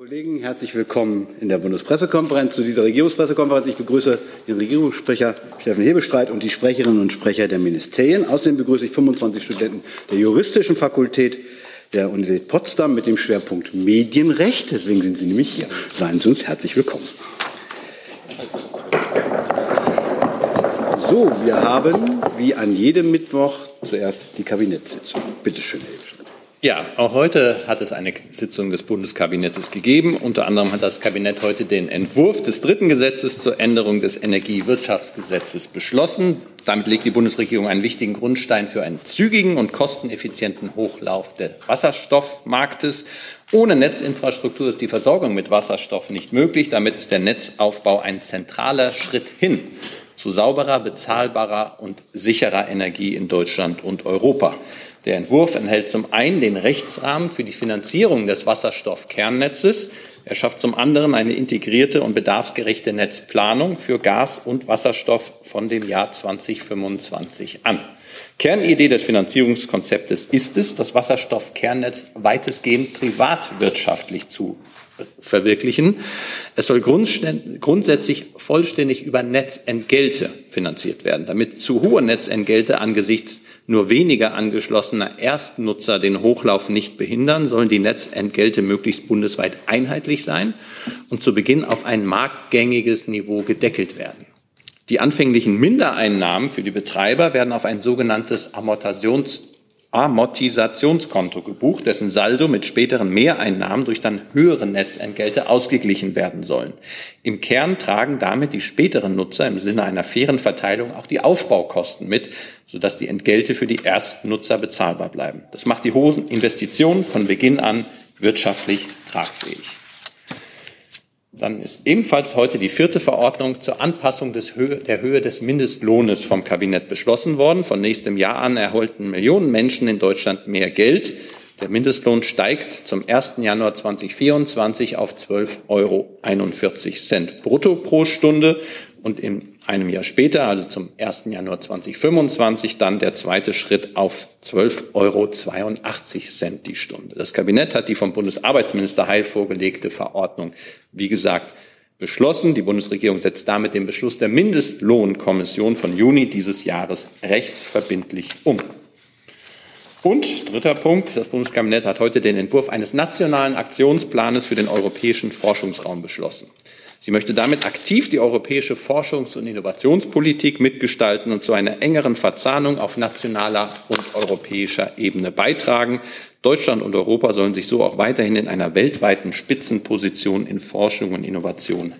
Kollegen, herzlich willkommen in der Bundespressekonferenz zu dieser Regierungspressekonferenz. Ich begrüße den Regierungssprecher Steffen Hebestreit und die Sprecherinnen und Sprecher der Ministerien. Außerdem begrüße ich 25 Studenten der Juristischen Fakultät der Universität Potsdam mit dem Schwerpunkt Medienrecht. Deswegen sind Sie nämlich hier. Seien Sie uns herzlich willkommen. So, wir haben wie an jedem Mittwoch zuerst die Kabinettssitzung. Bitte schön, Herr Hebestreit. Ja, auch heute hat es eine Sitzung des Bundeskabinetts gegeben. Unter anderem hat das Kabinett heute den Entwurf des dritten Gesetzes zur Änderung des Energiewirtschaftsgesetzes beschlossen. Damit legt die Bundesregierung einen wichtigen Grundstein für einen zügigen und kosteneffizienten Hochlauf des Wasserstoffmarktes. Ohne Netzinfrastruktur ist die Versorgung mit Wasserstoff nicht möglich. Damit ist der Netzaufbau ein zentraler Schritt hin zu sauberer, bezahlbarer und sicherer Energie in Deutschland und Europa. Der Entwurf enthält zum einen den Rechtsrahmen für die Finanzierung des Wasserstoffkernnetzes. Er schafft zum anderen eine integrierte und bedarfsgerechte Netzplanung für Gas und Wasserstoff von dem Jahr 2025 an. Kernidee des Finanzierungskonzeptes ist es, das Wasserstoffkernnetz weitestgehend privatwirtschaftlich zu verwirklichen. Es soll grundsätzlich vollständig über Netzentgelte finanziert werden, damit zu hohe Netzentgelte angesichts nur weniger angeschlossener Erstnutzer den Hochlauf nicht behindern, sollen die Netzentgelte möglichst bundesweit einheitlich sein und zu Beginn auf ein marktgängiges Niveau gedeckelt werden. Die anfänglichen Mindereinnahmen für die Betreiber werden auf ein sogenanntes Amortations Amortisationskonto gebucht, dessen Saldo mit späteren Mehreinnahmen durch dann höhere Netzentgelte ausgeglichen werden sollen. Im Kern tragen damit die späteren Nutzer im Sinne einer fairen Verteilung auch die Aufbaukosten mit, sodass die Entgelte für die Erstnutzer bezahlbar bleiben. Das macht die hohen Investitionen von Beginn an wirtschaftlich tragfähig. Dann ist ebenfalls heute die vierte Verordnung zur Anpassung Höhe, der Höhe des Mindestlohnes vom Kabinett beschlossen worden. Von nächstem Jahr an erhalten Millionen Menschen in Deutschland mehr Geld. Der Mindestlohn steigt zum 1. Januar 2024 auf 12,41 Euro brutto pro Stunde und in einem Jahr später, also zum 1. Januar 2025, dann der zweite Schritt auf 12,82 Euro die Stunde. Das Kabinett hat die vom Bundesarbeitsminister Heil vorgelegte Verordnung, wie gesagt, beschlossen. Die Bundesregierung setzt damit den Beschluss der Mindestlohnkommission von Juni dieses Jahres rechtsverbindlich um. Und dritter Punkt, das Bundeskabinett hat heute den Entwurf eines nationalen Aktionsplanes für den europäischen Forschungsraum beschlossen. Sie möchte damit aktiv die europäische Forschungs- und Innovationspolitik mitgestalten und zu einer engeren Verzahnung auf nationaler und europäischer Ebene beitragen. Deutschland und Europa sollen sich so auch weiterhin in einer weltweiten Spitzenposition in Forschung und Innovation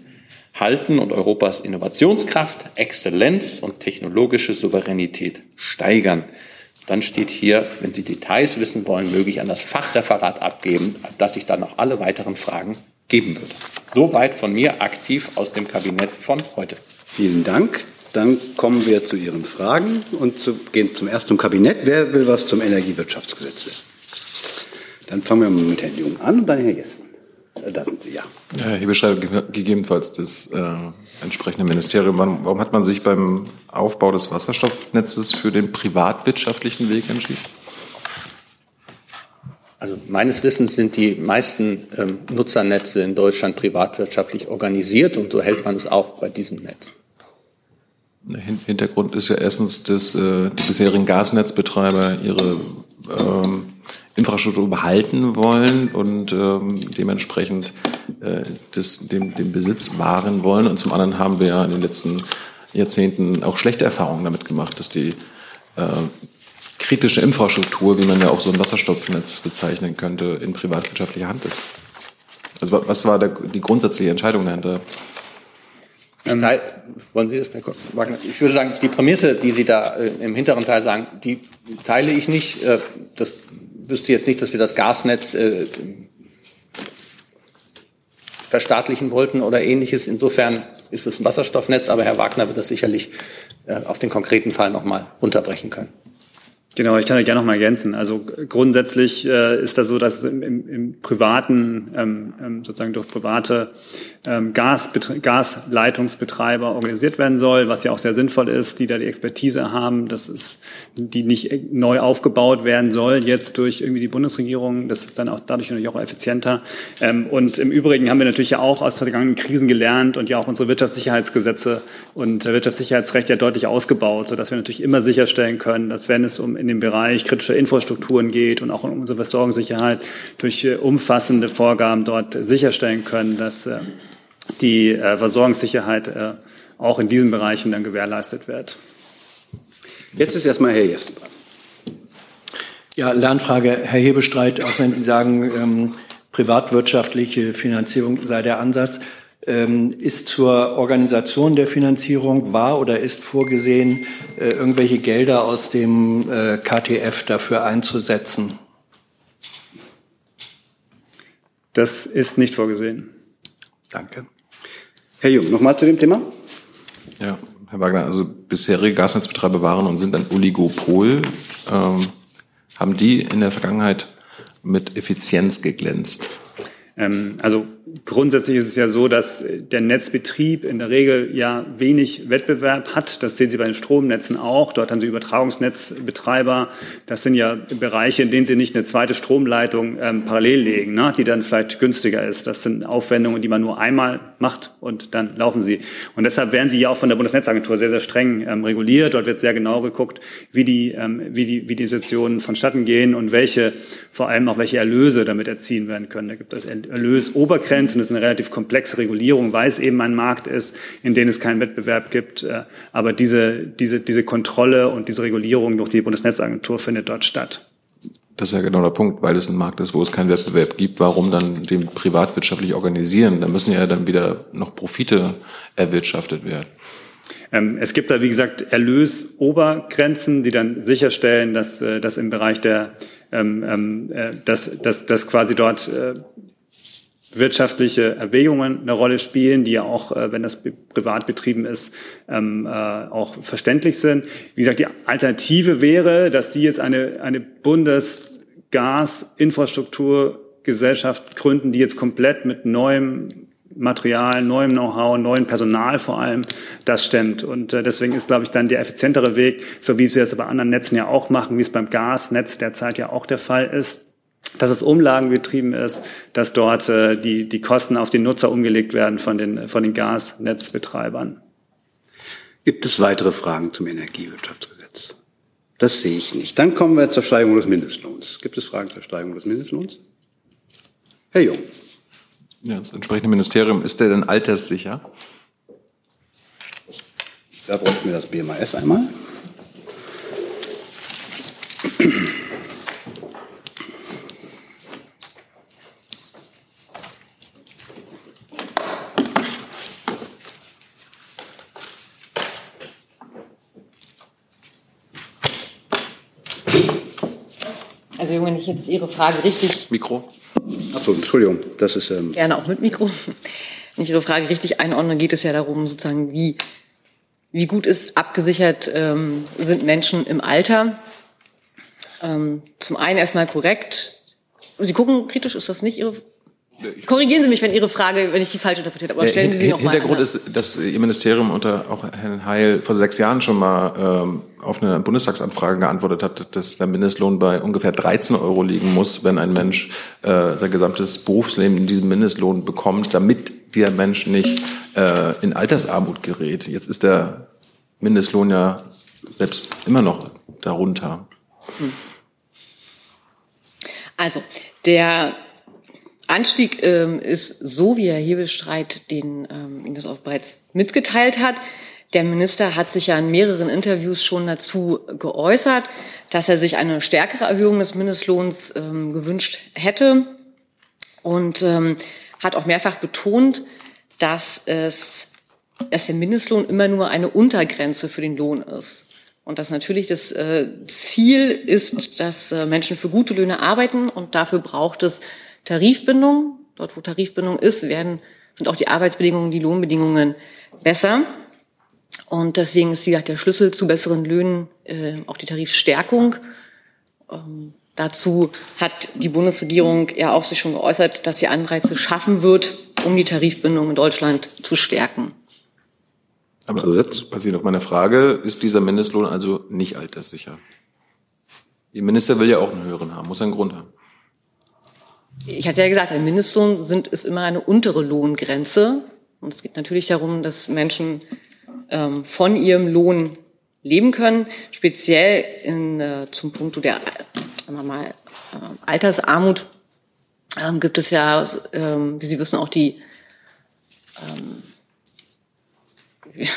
halten und Europas Innovationskraft, Exzellenz und technologische Souveränität steigern. Dann steht hier, wenn Sie Details wissen wollen, möge ich an das Fachreferat abgeben, dass ich dann noch alle weiteren Fragen geben wird. Soweit von mir aktiv aus dem Kabinett von heute. Vielen Dank. Dann kommen wir zu Ihren Fragen und zu, gehen zum ersten Kabinett. Wer will was zum Energiewirtschaftsgesetz wissen? Dann fangen wir mit Herrn Jung an und dann Herr Jessen. Äh, da sind Sie, ja. Ja, hier beschreibt gegebenenfalls das äh, entsprechende Ministerium. Warum hat man sich beim Aufbau des Wasserstoffnetzes für den privatwirtschaftlichen Weg entschieden? Also meines Wissens sind die meisten ähm, Nutzernetze in Deutschland privatwirtschaftlich organisiert und so hält man es auch bei diesem Netz. Hintergrund ist ja erstens, dass äh, die bisherigen Gasnetzbetreiber ihre ähm, Infrastruktur behalten wollen und ähm, dementsprechend äh, das, dem, dem Besitz wahren wollen. Und zum anderen haben wir ja in den letzten Jahrzehnten auch schlechte Erfahrungen damit gemacht, dass die äh, kritische Infrastruktur, wie man ja auch so ein Wasserstoffnetz bezeichnen könnte, in privatwirtschaftlicher Hand ist. Also was war der, die grundsätzliche Entscheidung dahinter? Ich, teil, wollen Sie das, Wagner? ich würde sagen, die Prämisse, die Sie da äh, im hinteren Teil sagen, die teile ich nicht. Äh, das wüsste jetzt nicht, dass wir das Gasnetz äh, verstaatlichen wollten oder ähnliches. Insofern ist es ein Wasserstoffnetz, aber Herr Wagner wird das sicherlich auf den konkreten Fall nochmal runterbrechen können. Genau, ich kann da gerne noch mal ergänzen. Also grundsätzlich äh, ist das so, dass im, im, im privaten, ähm, ähm sozusagen durch private ähm, Gasleitungsbetreiber organisiert werden soll, was ja auch sehr sinnvoll ist, die da die Expertise haben, dass es die nicht neu aufgebaut werden soll jetzt durch irgendwie die Bundesregierung. Das ist dann auch dadurch natürlich auch effizienter. Ähm, und im Übrigen haben wir natürlich ja auch aus vergangenen Krisen gelernt und ja auch unsere Wirtschaftssicherheitsgesetze und Wirtschaftssicherheitsrecht ja deutlich ausgebaut, sodass wir natürlich immer sicherstellen können, dass wenn es um in dem Bereich kritischer Infrastrukturen geht und auch um unsere Versorgungssicherheit durch äh, umfassende Vorgaben dort sicherstellen können, dass äh, die äh, Versorgungssicherheit auch in diesen Bereichen dann gewährleistet wird. Jetzt ist erstmal Herr Jessen dran. Ja, Lernfrage, Herr Hebestreit, auch wenn Sie sagen, ähm, privatwirtschaftliche Finanzierung sei der Ansatz. Ähm, ist zur Organisation der Finanzierung war oder ist vorgesehen, äh, irgendwelche Gelder aus dem äh, KTF dafür einzusetzen? Das ist nicht vorgesehen. Danke. Herr Jung, nochmal zu dem Thema. Ja, Herr Wagner, also bisherige Gasnetzbetreiber waren und sind ein Oligopol. Ähm, haben die in der Vergangenheit mit Effizienz geglänzt? Ähm, also grundsätzlich ist es ja so, dass der Netzbetrieb in der Regel ja wenig Wettbewerb hat. Das sehen Sie bei den Stromnetzen auch. Dort haben Sie Übertragungsnetzbetreiber. Das sind ja Bereiche, in denen Sie nicht eine zweite Stromleitung ähm, parallel legen, ne, die dann vielleicht günstiger ist. Das sind Aufwendungen, die man nur einmal macht und dann laufen sie. Und deshalb werden sie ja auch von der Bundesnetzagentur sehr, sehr streng ähm, reguliert. Dort wird sehr genau geguckt, wie die, ähm, wie die, wie die Situationen vonstatten gehen und welche, vor allem auch welche Erlöse damit erzielen werden können. Da gibt es Erlösobergrenzen. Das ist eine relativ komplexe Regulierung, weil es eben ein Markt ist, in dem es keinen Wettbewerb gibt. Äh, aber diese, diese, diese Kontrolle und diese Regulierung durch die Bundesnetzagentur findet dort statt. Das ist ja genau der Punkt, weil es ein Markt ist, wo es keinen Wettbewerb gibt. Warum dann den privatwirtschaftlich organisieren? Da müssen ja dann wieder noch Profite erwirtschaftet werden. Ähm, es gibt da, wie gesagt, Erlösobergrenzen, die dann sicherstellen, dass, äh, dass im Bereich der, ähm, ähm, äh, dass, dass, dass quasi dort äh, wirtschaftliche Erwägungen eine Rolle spielen, die ja auch, wenn das privat betrieben ist, auch verständlich sind. Wie gesagt, die Alternative wäre, dass die jetzt eine, eine Bundesgasinfrastrukturgesellschaft gründen, die jetzt komplett mit neuem Material, neuem Know-how, neuem Personal vor allem, das stemmt. Und äh, deswegen ist, glaube ich, dann der effizientere Weg, so wie wir es bei anderen Netzen ja auch machen, wie es beim Gasnetz derzeit ja auch der Fall ist, dass es umlagenbetrieben ist, dass dort äh, die, die Kosten auf den Nutzer umgelegt werden von den, von den Gasnetzbetreibern. Gibt es weitere Fragen zum Energiewirtschaftsgesetz? Das sehe ich nicht. Dann kommen wir zur Steigerung des Mindestlohns. Gibt es Fragen zur Steigerung des Mindestlohns? Herr Jung. Ja, das entsprechende Ministerium, ist der denn alterssicher? Da bräuchten wir das BMAS einmal. Jetzt Ihre Frage richtig Mikro. Achso, Entschuldigung, das ist. Ähm Gerne auch mit Mikro. Wenn ich Ihre Frage richtig einordne, geht es ja darum, sozusagen, wie, wie gut ist abgesichert ähm, sind Menschen im Alter. Ähm, zum einen erstmal korrekt. Sie gucken kritisch, ist das nicht Ihre Korrigieren Sie mich, wenn Ihre Frage, wenn ich die falsch interpretiert habe, aber stellen Sie sie nochmal Hintergrund anders. ist, dass Ihr Ministerium unter auch Herrn Heil vor sechs Jahren schon mal ähm, auf eine Bundestagsanfrage geantwortet hat, dass der Mindestlohn bei ungefähr 13 Euro liegen muss, wenn ein Mensch äh, sein gesamtes Berufsleben in diesem Mindestlohn bekommt, damit der Mensch nicht äh, in Altersarmut gerät. Jetzt ist der Mindestlohn ja selbst immer noch darunter. Hm. Also, der Anstieg ähm, ist so, wie Herr Hebelstreit den, ähm, Ihnen das auch bereits mitgeteilt hat. Der Minister hat sich ja in mehreren Interviews schon dazu geäußert, dass er sich eine stärkere Erhöhung des Mindestlohns ähm, gewünscht hätte und ähm, hat auch mehrfach betont, dass es, dass der Mindestlohn immer nur eine Untergrenze für den Lohn ist. Und dass natürlich das äh, Ziel ist, dass äh, Menschen für gute Löhne arbeiten und dafür braucht es Tarifbindung. Dort, wo Tarifbindung ist, werden, sind auch die Arbeitsbedingungen, die Lohnbedingungen besser. Und deswegen ist, wie gesagt, der Schlüssel zu besseren Löhnen äh, auch die Tarifstärkung. ähm, dazu hat die Bundesregierung ja auch sich schon geäußert, dass sie Anreize schaffen wird, um die Tarifbindung in Deutschland zu stärken. Aber passiert auf meine Frage, ist dieser Mindestlohn also nicht alterssicher? Die Minister will ja auch einen höheren haben, muss einen Grund haben. Ich hatte ja gesagt, ein Mindestlohn sind, ist immer eine untere Lohngrenze. Und es geht natürlich darum, dass Menschen ähm, von ihrem Lohn leben können. Speziell in, äh, zum Punkt der sagen wir mal, äh, Altersarmut ähm, gibt es ja, ähm, wie Sie wissen, auch die ähm,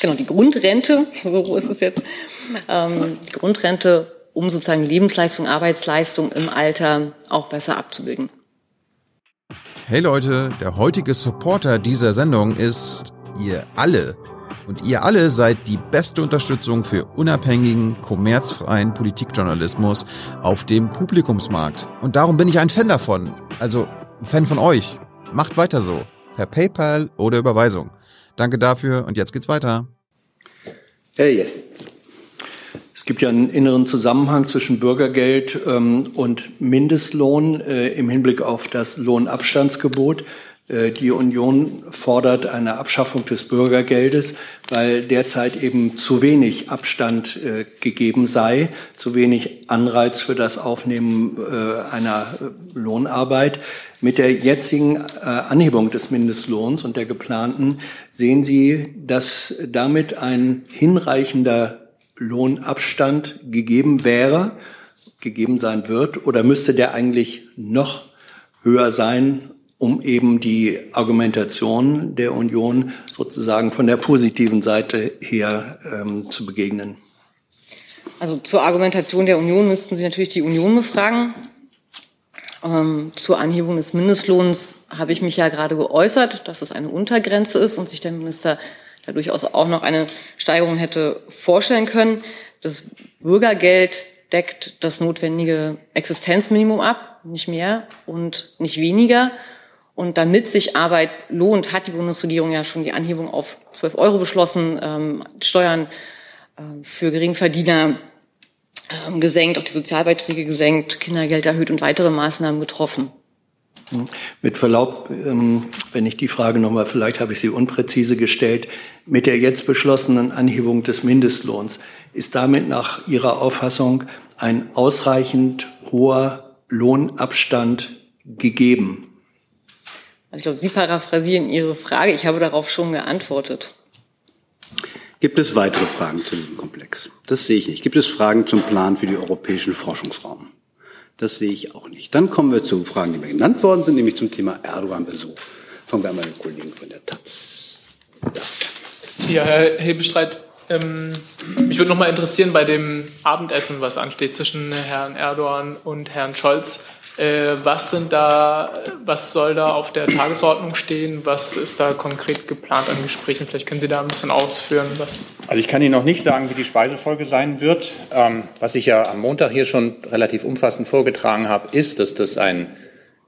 genau, die Grundrente, so ist es jetzt, ähm, die Grundrente, um sozusagen Lebensleistung, Arbeitsleistung im Alter auch besser abzubilden. Hey Leute, der heutige Supporter dieser Sendung ist ihr alle. Und ihr alle seid die beste Unterstützung für unabhängigen, kommerzfreien Politikjournalismus auf dem Publikumsmarkt. Und darum bin ich ein Fan davon. Also ein Fan von euch. Macht weiter so. Per PayPal oder Überweisung. Danke dafür und jetzt geht's weiter. Herr Jessen. Es gibt ja einen inneren Zusammenhang zwischen Bürgergeld ähm, und Mindestlohn äh, im Hinblick auf das Lohnabstandsgebot. Äh, die Union fordert eine Abschaffung des Bürgergeldes, weil derzeit eben zu wenig Abstand äh, gegeben sei, zu wenig Anreiz für das Aufnehmen äh, einer Lohnarbeit. Mit der jetzigen Anhebung des Mindestlohns und der geplanten sehen Sie, dass damit ein hinreichender Lohnabstand gegeben wäre, gegeben sein wird, oder müsste der eigentlich noch höher sein, um eben die Argumentation der Union sozusagen von der positiven Seite her ähm, zu begegnen. Also zur Argumentation der Union müssten Sie natürlich die Union befragen. Ähm, zur Anhebung des Mindestlohns habe ich mich ja gerade geäußert, dass es eine Untergrenze ist und sich der Minister da durchaus auch noch eine Steigerung hätte vorstellen können. Das Bürgergeld deckt das notwendige Existenzminimum ab, nicht mehr und nicht weniger. Und damit sich Arbeit lohnt, hat die Bundesregierung ja schon die Anhebung auf 12 Euro beschlossen, ähm, Steuern äh, für Geringverdiener ähm, gesenkt, auch die Sozialbeiträge gesenkt, Kindergeld erhöht und weitere Maßnahmen getroffen. Mit Verlaub, ähm, wenn ich die Frage nochmal, vielleicht habe ich sie unpräzise gestellt, mit der jetzt beschlossenen Anhebung des Mindestlohns, ist damit nach Ihrer Auffassung ein ausreichend hoher Lohnabstand gegeben? Also ich glaube, Sie paraphrasieren Ihre Frage. Ich habe darauf schon geantwortet. Gibt es weitere Fragen zu diesem Komplex? Das sehe ich nicht. Gibt es Fragen zum Plan für den europäischen Forschungsraum? Das sehe ich auch nicht. Dann kommen wir zu Fragen, die mir genannt worden sind, nämlich zum Thema Erdogan-Besuch. Mit den Kollegen von der Taz. Ja, Herr Hebestreit, ähm, mich würde noch mal interessieren bei dem Abendessen, was ansteht zwischen Herrn Erdogan und Herrn Scholz. Äh, was sind da, was soll da auf der Tagesordnung stehen? Was ist da konkret geplant an Gesprächen? Vielleicht können Sie da ein bisschen ausführen. Was also ich kann Ihnen noch nicht sagen, wie die Speisefolge sein wird. Ähm, was ich ja am Montag hier schon relativ umfassend vorgetragen habe, ist, dass das ein,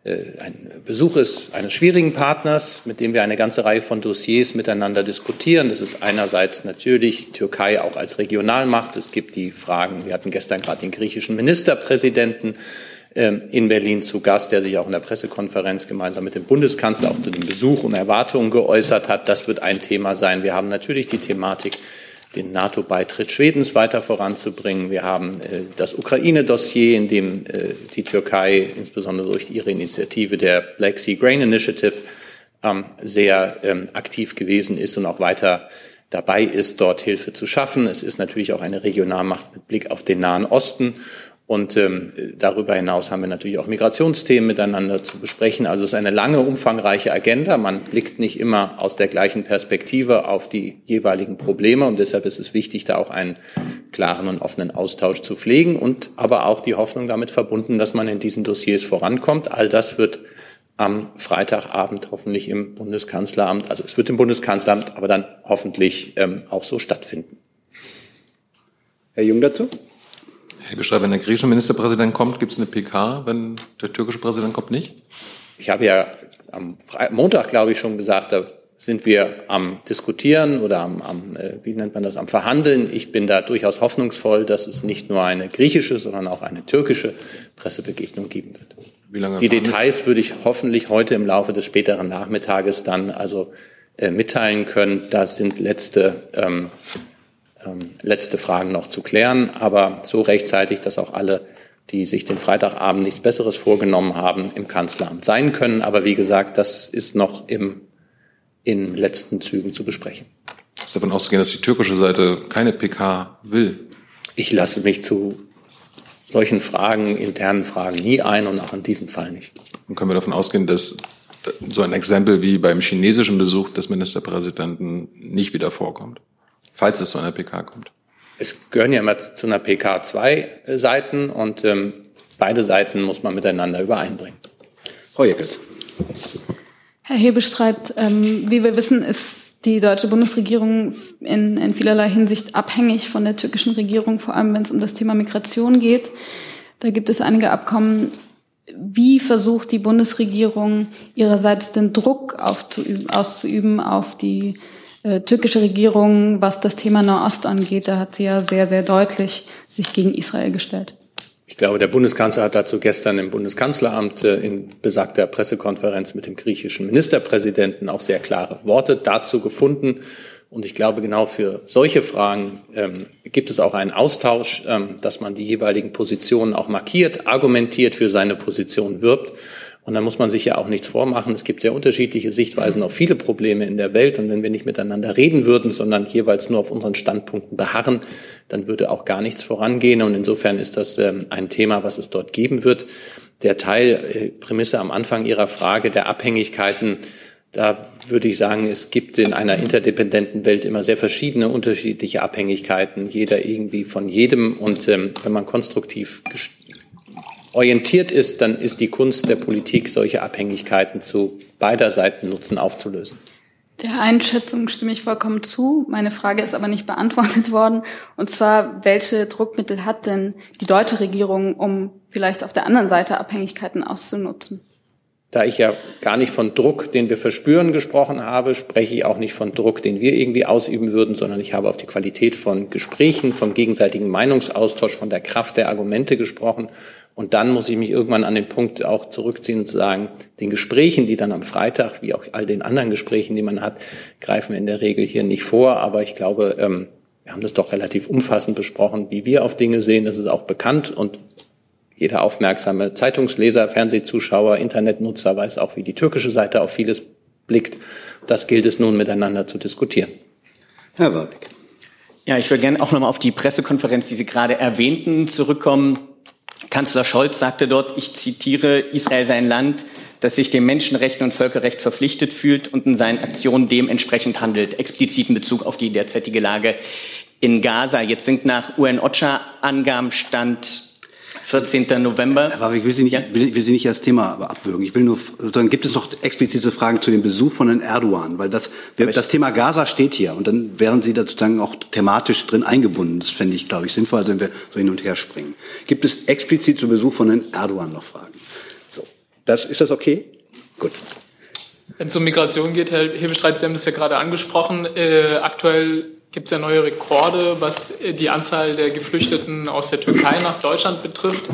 äh, ein Besuch ist eines schwierigen Partners, mit dem wir eine ganze Reihe von Dossiers miteinander diskutieren. Das ist einerseits natürlich Türkei auch als Regionalmacht. Es gibt die Fragen, wir hatten gestern gerade den griechischen Ministerpräsidenten in Berlin zu Gast, der sich auch in der Pressekonferenz gemeinsam mit dem Bundeskanzler auch zu dem Besuch und Erwartungen geäußert hat. Das wird ein Thema sein. Wir haben natürlich die Thematik, den NATO-Beitritt Schwedens weiter voranzubringen. Wir haben äh, das Ukraine-Dossier, in dem äh, die Türkei insbesondere durch ihre Initiative der Black Sea Grain Initiative ähm, sehr ähm, aktiv gewesen ist und auch weiter dabei ist, dort Hilfe zu schaffen. Es ist natürlich auch eine Regionalmacht mit Blick auf den Nahen Osten. Und ähm, darüber hinaus haben wir natürlich auch Migrationsthemen miteinander zu besprechen. Also es ist eine lange, umfangreiche Agenda. Man blickt nicht immer aus der gleichen Perspektive auf die jeweiligen Probleme. Und deshalb ist es wichtig, da auch einen klaren und offenen Austausch zu pflegen und aber auch die Hoffnung damit verbunden, dass man in diesen Dossiers vorankommt. All das wird am Freitagabend hoffentlich im Bundeskanzleramt, also es wird im Bundeskanzleramt, aber dann hoffentlich ähm, auch so stattfinden. Herr Jung dazu? Herr Beschreiber, wenn der griechische Ministerpräsident kommt, gibt es eine PK, wenn der türkische Präsident kommt nicht? Ich habe ja am Montag, glaube ich, schon gesagt, da sind wir am Diskutieren oder am, am äh, wie nennt man das, am Verhandeln. Ich bin da durchaus hoffnungsvoll, dass es nicht nur eine griechische, sondern auch eine türkische Pressebegegnung geben wird. Wie lange Die Details würde ich hoffentlich heute im Laufe des späteren Nachmittages dann also äh, mitteilen können. Da sind letzte, ähm, ähm, letzte Fragen noch zu klären, aber so rechtzeitig, dass auch alle die sich den Freitagabend nichts Besseres vorgenommen haben, im Kanzleramt sein können. Aber wie gesagt, das ist noch im, in letzten Zügen zu besprechen. Ist davon auszugehen, dass die türkische Seite keine PK will? Ich lasse mich zu solchen Fragen, internen Fragen nie ein und auch in diesem Fall nicht. Dann können wir davon ausgehen, dass so ein Exempel wie beim chinesischen Besuch des Ministerpräsidenten nicht wieder vorkommt, falls es zu einer PK kommt es gehören ja immer zu einer PK zwei Seiten und ähm, beide Seiten muss man miteinander übereinbringen. Frau Jeckels. Herr Hebestreit, ähm, wie wir wissen, ist die deutsche Bundesregierung in, in vielerlei Hinsicht abhängig von der türkischen Regierung, vor allem wenn es um das Thema Migration geht. Da gibt es einige Abkommen. Wie versucht die Bundesregierung ihrerseits den Druck auszuüben auf die türkische Regierung, was das Thema Nahost angeht, da hat sie ja sehr, sehr deutlich sich gegen Israel gestellt. Ich glaube, der Bundeskanzler hat dazu gestern im Bundeskanzleramt äh, in besagter Pressekonferenz mit dem griechischen Ministerpräsidenten auch sehr klare Worte dazu gefunden. Und ich glaube, genau für solche Fragen ähm, gibt es auch einen Austausch, ähm, dass man die jeweiligen Positionen auch markiert, argumentiert, für seine Position wirbt. Und da muss man sich ja auch nichts vormachen. Es gibt sehr unterschiedliche Sichtweisen auf viele Probleme in der Welt. Und wenn wir nicht miteinander reden würden, sondern jeweils nur auf unseren Standpunkten beharren, dann würde auch gar nichts vorangehen. Und insofern ist das ähm, ein Thema, was es dort geben wird. Der Teil, äh, Prämisse am Anfang Ihrer Frage der Abhängigkeiten, da würde ich sagen, es gibt in einer interdependenten Welt immer sehr verschiedene unterschiedliche Abhängigkeiten, jeder irgendwie von jedem. Und ähm, wenn man konstruktiv orientiert ist, dann ist die Kunst der Politik, solche Abhängigkeiten zu beider Seiten nutzen, aufzulösen. Der Einschätzung stimme ich vollkommen zu. Meine Frage ist aber nicht beantwortet worden. Und zwar, welche Druckmittel hat denn die deutsche Regierung, um vielleicht auf der anderen Seite Abhängigkeiten auszunutzen? Da ich ja gar nicht von Druck, den wir verspüren, gesprochen habe, spreche ich auch nicht von Druck, den wir irgendwie ausüben würden, sondern ich habe auf die Qualität von Gesprächen, vom gegenseitigen Meinungsaustausch, von der Kraft der Argumente gesprochen. Und dann muss ich mich irgendwann an den Punkt auch zurückziehen und sagen, den Gesprächen, die dann am Freitag, wie auch all den anderen Gesprächen, die man hat, greifen in der Regel hier nicht vor. Aber ich glaube, ähm, wir haben das doch relativ umfassend besprochen, wie wir auf Dinge sehen. Das ist auch bekannt und jeder aufmerksame Zeitungsleser, Fernsehzuschauer, Internetnutzer weiß auch, wie die türkische Seite auf vieles blickt. Das gilt es nun miteinander zu diskutieren. Herr Warwick. Ja, ich würde gerne auch nochmal auf die Pressekonferenz, die Sie gerade erwähnten, zurückkommen. Kanzler Scholz sagte dort, ich zitiere, Israel sei ein Land, das sich dem Menschenrechten und Völkerrecht verpflichtet fühlt und in seinen Aktionen dementsprechend handelt, explizit in Bezug auf die derzeitige Lage in Gaza. Jetzt sind nach UN-OCHA-Angaben Stand 14. November. Aber ich will Sie nicht, ja. will, will Sie nicht das Thema aber abwürgen. Ich will nur, dann gibt es noch explizite Fragen zu dem Besuch von Herrn Erdogan, weil das, das Thema Gaza steht hier und dann wären Sie da sozusagen auch thematisch drin eingebunden. Das fände ich, glaube ich, sinnvoll, also wenn wir so hin und her springen. Gibt es explizit zum Besuch von Herrn Erdogan noch Fragen? So. Das, ist das okay? Gut. Wenn es um Migration geht, Herr Hebestreit, Sie haben das ja gerade angesprochen. Äh, aktuell gibt es ja neue Rekorde, was äh, die Anzahl der Geflüchteten aus der Türkei nach Deutschland betrifft.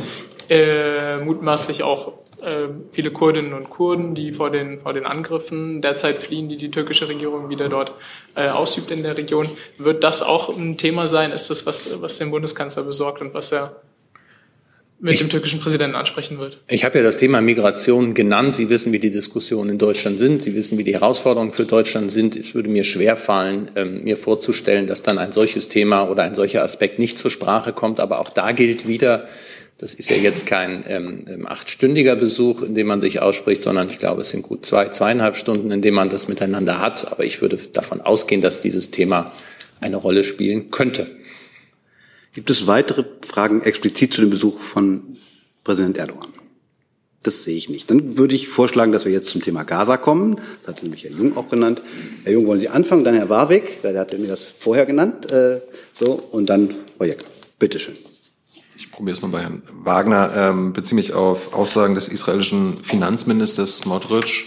Äh, mutmaßlich auch äh, viele Kurdinnen und Kurden, die vor den, vor den Angriffen derzeit fliehen, die die türkische Regierung wieder dort äh, ausübt in der Region. Wird das auch ein Thema sein? Ist das was, was den Bundeskanzler besorgt und was er mit ich, dem türkischen Präsidenten ansprechen wird. Ich habe ja das Thema Migration genannt. Sie wissen, wie die Diskussionen in Deutschland sind. Sie wissen, wie die Herausforderungen für Deutschland sind. Es würde mir schwer fallen, ähm, mir vorzustellen, dass dann ein solches Thema oder ein solcher Aspekt nicht zur Sprache kommt. Aber auch da gilt wieder, das ist ja jetzt kein ähm, ähm achtstündiger Besuch, in dem man sich ausspricht, sondern ich glaube, es sind gut zwei, zweieinhalb Stunden, in dem man das miteinander hat. Aber ich würde davon ausgehen, dass dieses Thema eine Rolle spielen könnte. Gibt es weitere Fragen explizit zu dem Besuch von Präsident Erdogan? Das sehe ich nicht. Dann würde ich vorschlagen, dass wir jetzt zum Thema Gaza kommen. Das hat nämlich Herr Jung auch genannt. Herr Jung, wollen Sie anfangen? Dann Herr Warwick, der hat mir das vorher genannt. Äh, so, und dann Frau Jeck. Bitte schön. Ich probiere es mal bei Herrn Wagner. Ähm, beziehe mich auf Aussagen des israelischen Finanzministers Smotrich,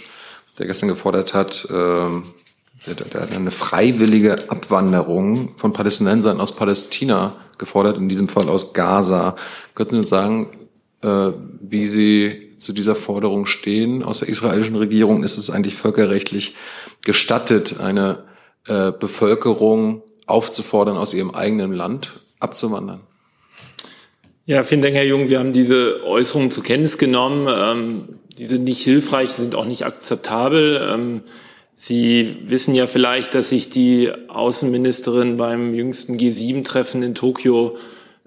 der gestern gefordert hat, ähm, der hat eine freiwillige Abwanderung von Palästinensern aus Palästina gefordert, in diesem Fall aus Gaza. Könnten Sie uns sagen, äh, wie Sie zu dieser Forderung stehen aus der israelischen Regierung? Ist es eigentlich völkerrechtlich gestattet, eine äh, Bevölkerung aufzufordern, aus ihrem eigenen Land abzuwandern? Ja, vielen Dank, Herr Jung. Wir haben diese Äußerungen zur Kenntnis genommen. Ähm, die sind nicht hilfreich, sind auch nicht akzeptabel. Ähm, Sie wissen ja vielleicht, dass sich die Außenministerin beim jüngsten G7-Treffen in Tokio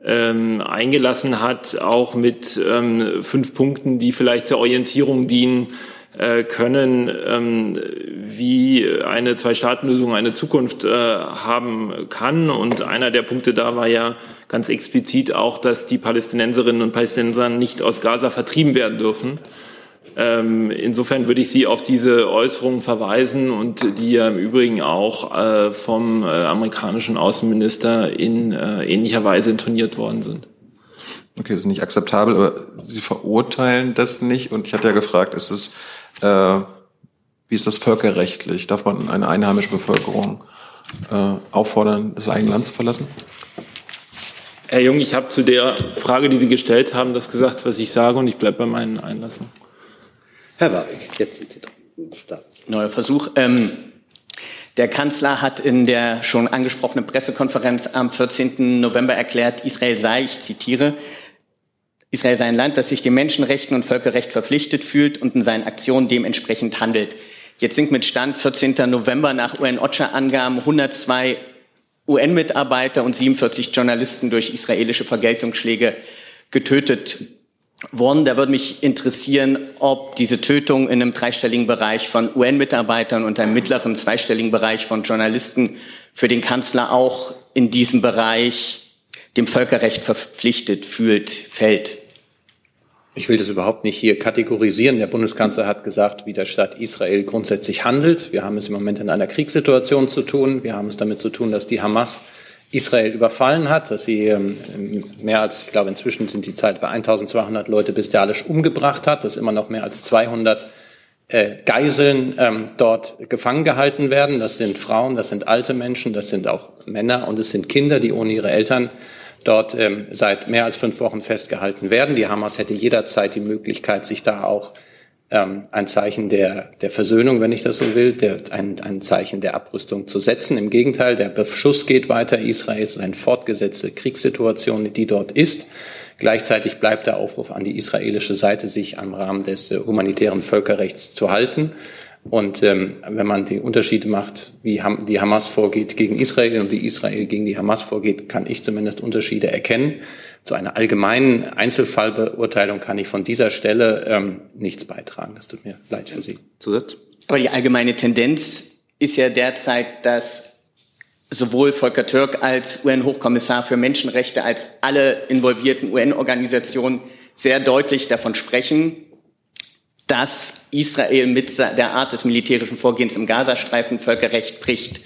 ähm, eingelassen hat, auch mit ähm, fünf Punkten, die vielleicht zur Orientierung dienen äh, können, ähm, wie eine Zwei-Staaten-Lösung eine Zukunft äh, haben kann. Und einer der Punkte da war ja ganz explizit auch, dass die Palästinenserinnen und Palästinenser nicht aus Gaza vertrieben werden dürfen. Ähm, insofern würde ich Sie auf diese Äußerungen verweisen und die ja im Übrigen auch äh, vom äh, amerikanischen Außenminister in äh, ähnlicher Weise intoniert worden sind. Okay, das ist nicht akzeptabel, aber Sie verurteilen das nicht. Und ich hatte ja gefragt, ist es, äh, wie ist das völkerrechtlich? Darf man eine einheimische Bevölkerung äh, auffordern, das eigene Land zu verlassen? Herr Jung, ich habe zu der Frage, die Sie gestellt haben, das gesagt, was ich sage, und ich bleibe bei meinen Einlassungen. Herr Warwick, jetzt sind Sie dran. Neuer Versuch. Ähm, der Kanzler hat in der schon angesprochenen Pressekonferenz am 14. November erklärt, Israel sei, ich zitiere, Israel sei ein Land, das sich den Menschenrechten und Völkerrecht verpflichtet fühlt und in seinen Aktionen dementsprechend handelt. Jetzt sind mit Stand 14. November nach UN-OCHA-Angaben 102 UN-Mitarbeiter und 47 Journalisten durch israelische Vergeltungsschläge getötet worden. Da würde mich interessieren, ob diese Tötung in einem dreistelligen Bereich von UN-Mitarbeitern und einem mittleren zweistelligen Bereich von Journalisten für den Kanzler auch in diesem Bereich dem Völkerrecht verpflichtet fühlt, fällt. Ich will das überhaupt nicht hier kategorisieren. Der Bundeskanzler hat gesagt, wie der Staat Israel grundsätzlich handelt. Wir haben es im Moment in einer Kriegssituation zu tun. Wir haben es damit zu tun, dass die Hamas Israel überfallen hat, dass sie ähm, mehr als, ich glaube, inzwischen sind die Zeit bei 1200 Leute bestialisch umgebracht hat, dass immer noch mehr als 200 äh, Geiseln ähm, dort gefangen gehalten werden. Das sind Frauen, das sind alte Menschen, das sind auch Männer und es sind Kinder, die ohne ihre Eltern dort ähm, seit mehr als fünf Wochen festgehalten werden. Die Hamas hätte jederzeit die Möglichkeit, sich da auch ähm, ein Zeichen der, der Versöhnung, wenn ich das so will, der, ein, ein Zeichen der Abrüstung zu setzen. Im Gegenteil, der Beschuss geht weiter. Israel ist eine fortgesetzte Kriegssituation, die dort ist. Gleichzeitig bleibt der Aufruf an die israelische Seite, sich am Rahmen des äh, humanitären Völkerrechts zu halten. Und ähm, wenn man die Unterschiede macht, wie die Hamas vorgeht gegen Israel und wie Israel gegen die Hamas vorgeht, kann ich zumindest Unterschiede erkennen. Zu einer allgemeinen Einzelfallbeurteilung kann ich von dieser Stelle ähm, nichts beitragen. Das tut mir leid für Sie. Zusatz? Aber die allgemeine Tendenz ist ja derzeit, dass sowohl Volker Türk als UN-Hochkommissar für Menschenrechte als alle involvierten UN-Organisationen sehr deutlich davon sprechen, dass Israel mit der Art des militärischen Vorgehens im Gazastreifen Völkerrecht bricht.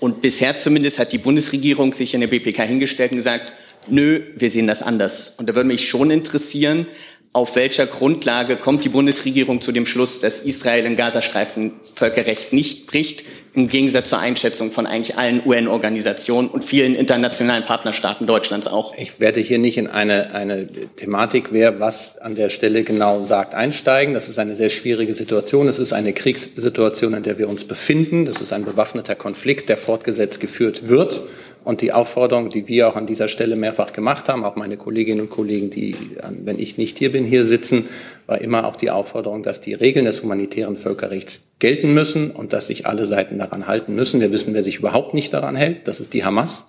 Und bisher zumindest hat die Bundesregierung sich in der BPK hingestellt und gesagt, nö, wir sehen das anders. Und da würde mich schon interessieren, auf welcher Grundlage kommt die Bundesregierung zu dem Schluss, dass Israel im Gazastreifen Völkerrecht nicht bricht, im Gegensatz zur Einschätzung von eigentlich allen UN-Organisationen und vielen internationalen Partnerstaaten Deutschlands auch? Ich werde hier nicht in eine, eine Thematik, wer was an der Stelle genau sagt, einsteigen. Das ist eine sehr schwierige Situation. Es ist eine Kriegssituation, in der wir uns befinden. Das ist ein bewaffneter Konflikt, der fortgesetzt geführt wird. Und die Aufforderung, die wir auch an dieser Stelle mehrfach gemacht haben, auch meine Kolleginnen und Kollegen, die, wenn ich nicht hier bin, hier sitzen, war immer auch die Aufforderung, dass die Regeln des humanitären Völkerrechts gelten müssen und dass sich alle Seiten daran halten müssen. Wir wissen, wer sich überhaupt nicht daran hält, das ist die Hamas.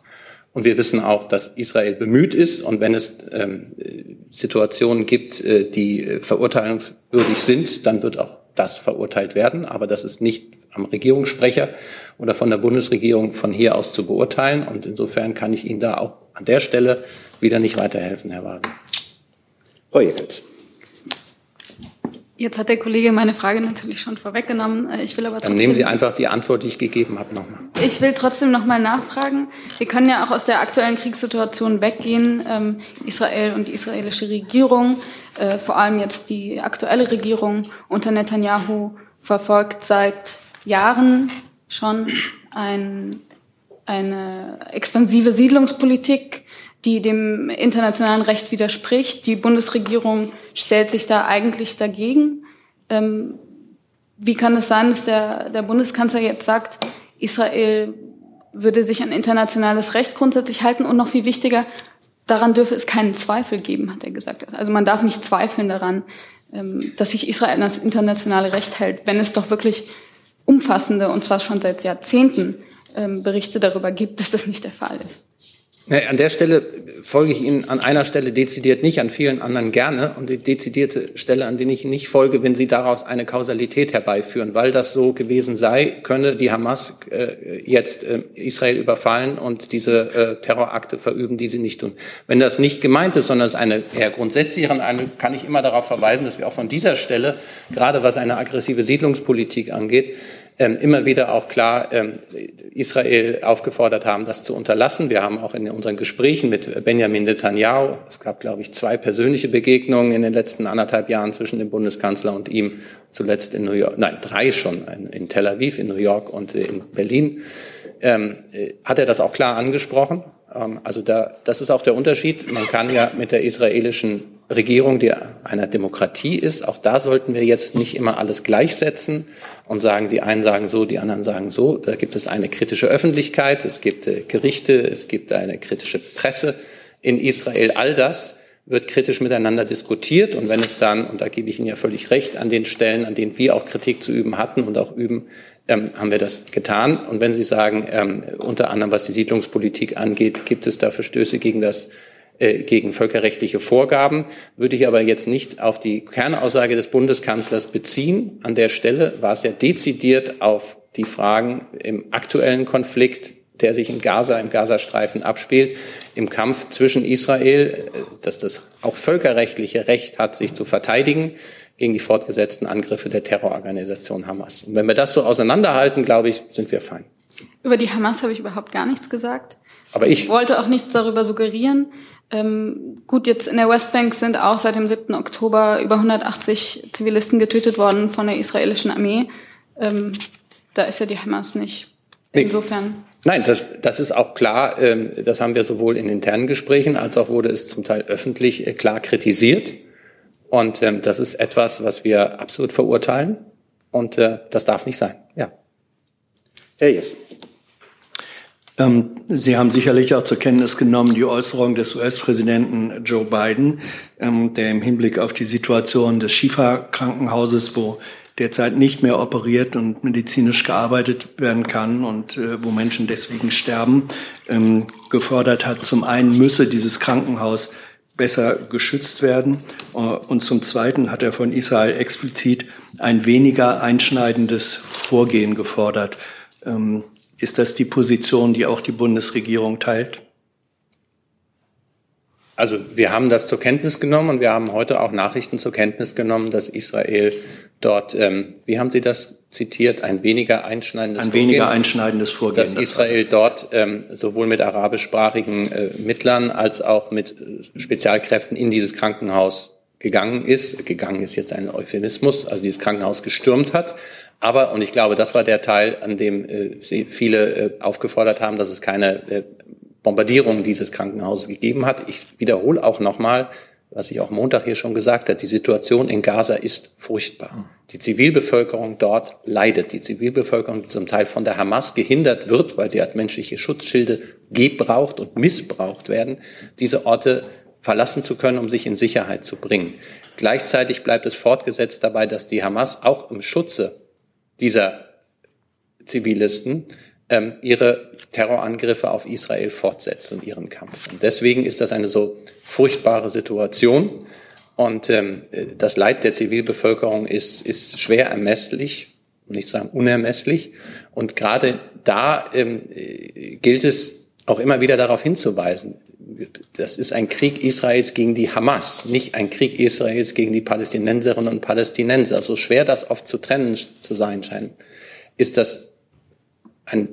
Und wir wissen auch, dass Israel bemüht ist. Und wenn es ähm, Situationen gibt, äh, die verurteilungswürdig sind, dann wird auch das verurteilt werden. Aber das ist nicht am Regierungssprecher oder von der Bundesregierung von hier aus zu beurteilen. Und insofern kann ich Ihnen da auch an der Stelle wieder nicht weiterhelfen, Herr Wagen. Frau Jekels. Jetzt hat der Kollege meine Frage natürlich schon vorweggenommen. Äh, ich will aber trotzdem, Dann nehmen Sie einfach die Antwort, die ich gegeben habe, nochmal. Ich will trotzdem nochmal nachfragen. Wir können ja auch aus der aktuellen Kriegssituation weggehen. Ähm, Israel und die israelische Regierung, äh, vor allem jetzt die aktuelle Regierung unter Netanyahu, verfolgt seit Jahren schon ein, eine expansive Siedlungspolitik, die dem internationalen Recht widerspricht. Die Bundesregierung stellt sich da eigentlich dagegen. Ähm, wie kann es sein, dass der, der Bundeskanzler jetzt sagt, Israel würde sich an internationales Recht grundsätzlich halten und noch viel wichtiger, daran dürfe es keinen Zweifel geben, hat er gesagt. Also man darf nicht zweifeln daran, ähm, dass sich Israel an das internationale Recht hält, wenn es doch wirklich umfassende, und zwar schon seit Jahrzehnten, ähm, Berichte darüber gibt, dass das nicht der Fall ist. An der Stelle folge ich Ihnen an einer Stelle dezidiert nicht, an vielen anderen gerne. Und die dezidierte Stelle, an der ich nicht folge, wenn Sie daraus eine Kausalität herbeiführen, weil das so gewesen sei, könne die Hamas äh, jetzt äh, Israel überfallen und diese äh, Terrorakte verüben, die sie nicht tun. Wenn das nicht gemeint ist, sondern es eine eher grundsätzlichere, eine, kann ich immer darauf verweisen, dass wir auch von dieser Stelle, gerade was eine aggressive Siedlungspolitik angeht, immer wieder auch klar ähm, Israel aufgefordert haben, das zu unterlassen. Wir haben auch in unseren Gesprächen mit Benjamin Netanyahu, es gab, glaube ich, zwei persönliche Begegnungen in den letzten anderthalb Jahren zwischen dem Bundeskanzler und ihm, zuletzt in New York, nein, drei schon, in Tel Aviv, in New York und in Berlin, ähm, äh, hat er das auch klar angesprochen. Ähm, also da, das ist auch der Unterschied. Man kann ja mit der israelischen Regierung, die einer Demokratie ist, auch da sollten wir jetzt nicht immer alles gleichsetzen und sagen, die einen sagen so, die anderen sagen so. Da gibt es eine kritische Öffentlichkeit, es gibt äh, Gerichte, es gibt eine kritische Presse in Israel. All das wird kritisch miteinander diskutiert und wenn es dann, und da gebe ich Ihnen ja völlig recht, an den Stellen, an denen wir auch Kritik zu üben hatten und auch üben, ähm, haben wir das getan. Und wenn Sie sagen, ähm, unter anderem was die Siedlungspolitik angeht, gibt es da Verstöße gegen das gegen völkerrechtliche Vorgaben, würde ich aber jetzt nicht auf die Kernaussage des Bundeskanzlers beziehen. An der Stelle war es ja dezidiert auf die Fragen im aktuellen Konflikt, der sich in Gaza, im Gazastreifen abspielt, im Kampf zwischen Israel, äh, dass das auch völkerrechtliche Recht hat, sich zu verteidigen gegen die fortgesetzten Angriffe der Terrororganisation Hamas. Und wenn wir das so auseinanderhalten, glaube ich, sind wir fein. Über die Hamas habe ich überhaupt gar nichts gesagt. Aber ich, ich wollte auch nichts darüber suggerieren. Ähm, gut, jetzt in der Westbank sind auch seit dem 7. Oktober über 180 Zivilisten getötet worden von der israelischen Armee. Ähm, da ist ja die Hamas nicht. Insofern. Nein, das, das ist auch klar. Ähm, das haben wir sowohl in internen Gesprächen als auch wurde es zum Teil öffentlich äh, klar kritisiert. Und ähm, das ist etwas, was wir absolut verurteilen. Und äh, das darf nicht sein. Ja. Herr Jess. Ähm, Sie haben sicherlich auch zur Kenntnis genommen die Äußerung des US-Präsidenten Joe Biden, ähm, der im Hinblick auf die Situation des Schifa-Krankenhauses, wo derzeit nicht mehr operiert und medizinisch gearbeitet werden kann und äh, wo Menschen deswegen sterben, ähm, gefordert hat, zum einen müsse dieses Krankenhaus besser geschützt werden äh, und zum Zweiten hat er von Israel explizit ein weniger einschneidendes Vorgehen gefordert. Ist das die Position, die auch die Bundesregierung teilt? Also wir haben das zur Kenntnis genommen und wir haben heute auch Nachrichten zur Kenntnis genommen, dass Israel dort, ähm, wie haben Sie das zitiert, ein weniger einschneidendes ein Vorgehen, weniger einschneidendes Vorgehen, dass das Israel dort ähm, sowohl mit arabischsprachigen äh, Mittlern als auch mit äh, Spezialkräften in dieses Krankenhaus gegangen ist. Gegangen ist jetzt ein Euphemismus, also dieses Krankenhaus gestürmt hat. Aber, und ich glaube, das war der Teil, an dem äh, Sie viele äh, aufgefordert haben, dass es keine äh, Bombardierung dieses Krankenhauses gegeben hat. Ich wiederhole auch nochmal, was ich auch Montag hier schon gesagt habe, die Situation in Gaza ist furchtbar. Die Zivilbevölkerung dort leidet. Die Zivilbevölkerung, die zum Teil von der Hamas gehindert wird, weil sie als menschliche Schutzschilde gebraucht und missbraucht werden, diese Orte verlassen zu können, um sich in Sicherheit zu bringen. Gleichzeitig bleibt es fortgesetzt dabei, dass die Hamas auch im Schutze dieser Zivilisten ähm, ihre Terrorangriffe auf Israel fortsetzt und ihren Kampf. Und deswegen ist das eine so furchtbare Situation. Und ähm, das Leid der Zivilbevölkerung ist, ist schwer ermesslich, nicht sagen unermesslich. Und gerade da ähm, gilt es auch immer wieder darauf hinzuweisen. Das ist ein Krieg Israels gegen die Hamas, nicht ein Krieg Israels gegen die Palästinenserinnen und Palästinenser. So schwer das oft zu trennen zu sein scheint, ist das ein,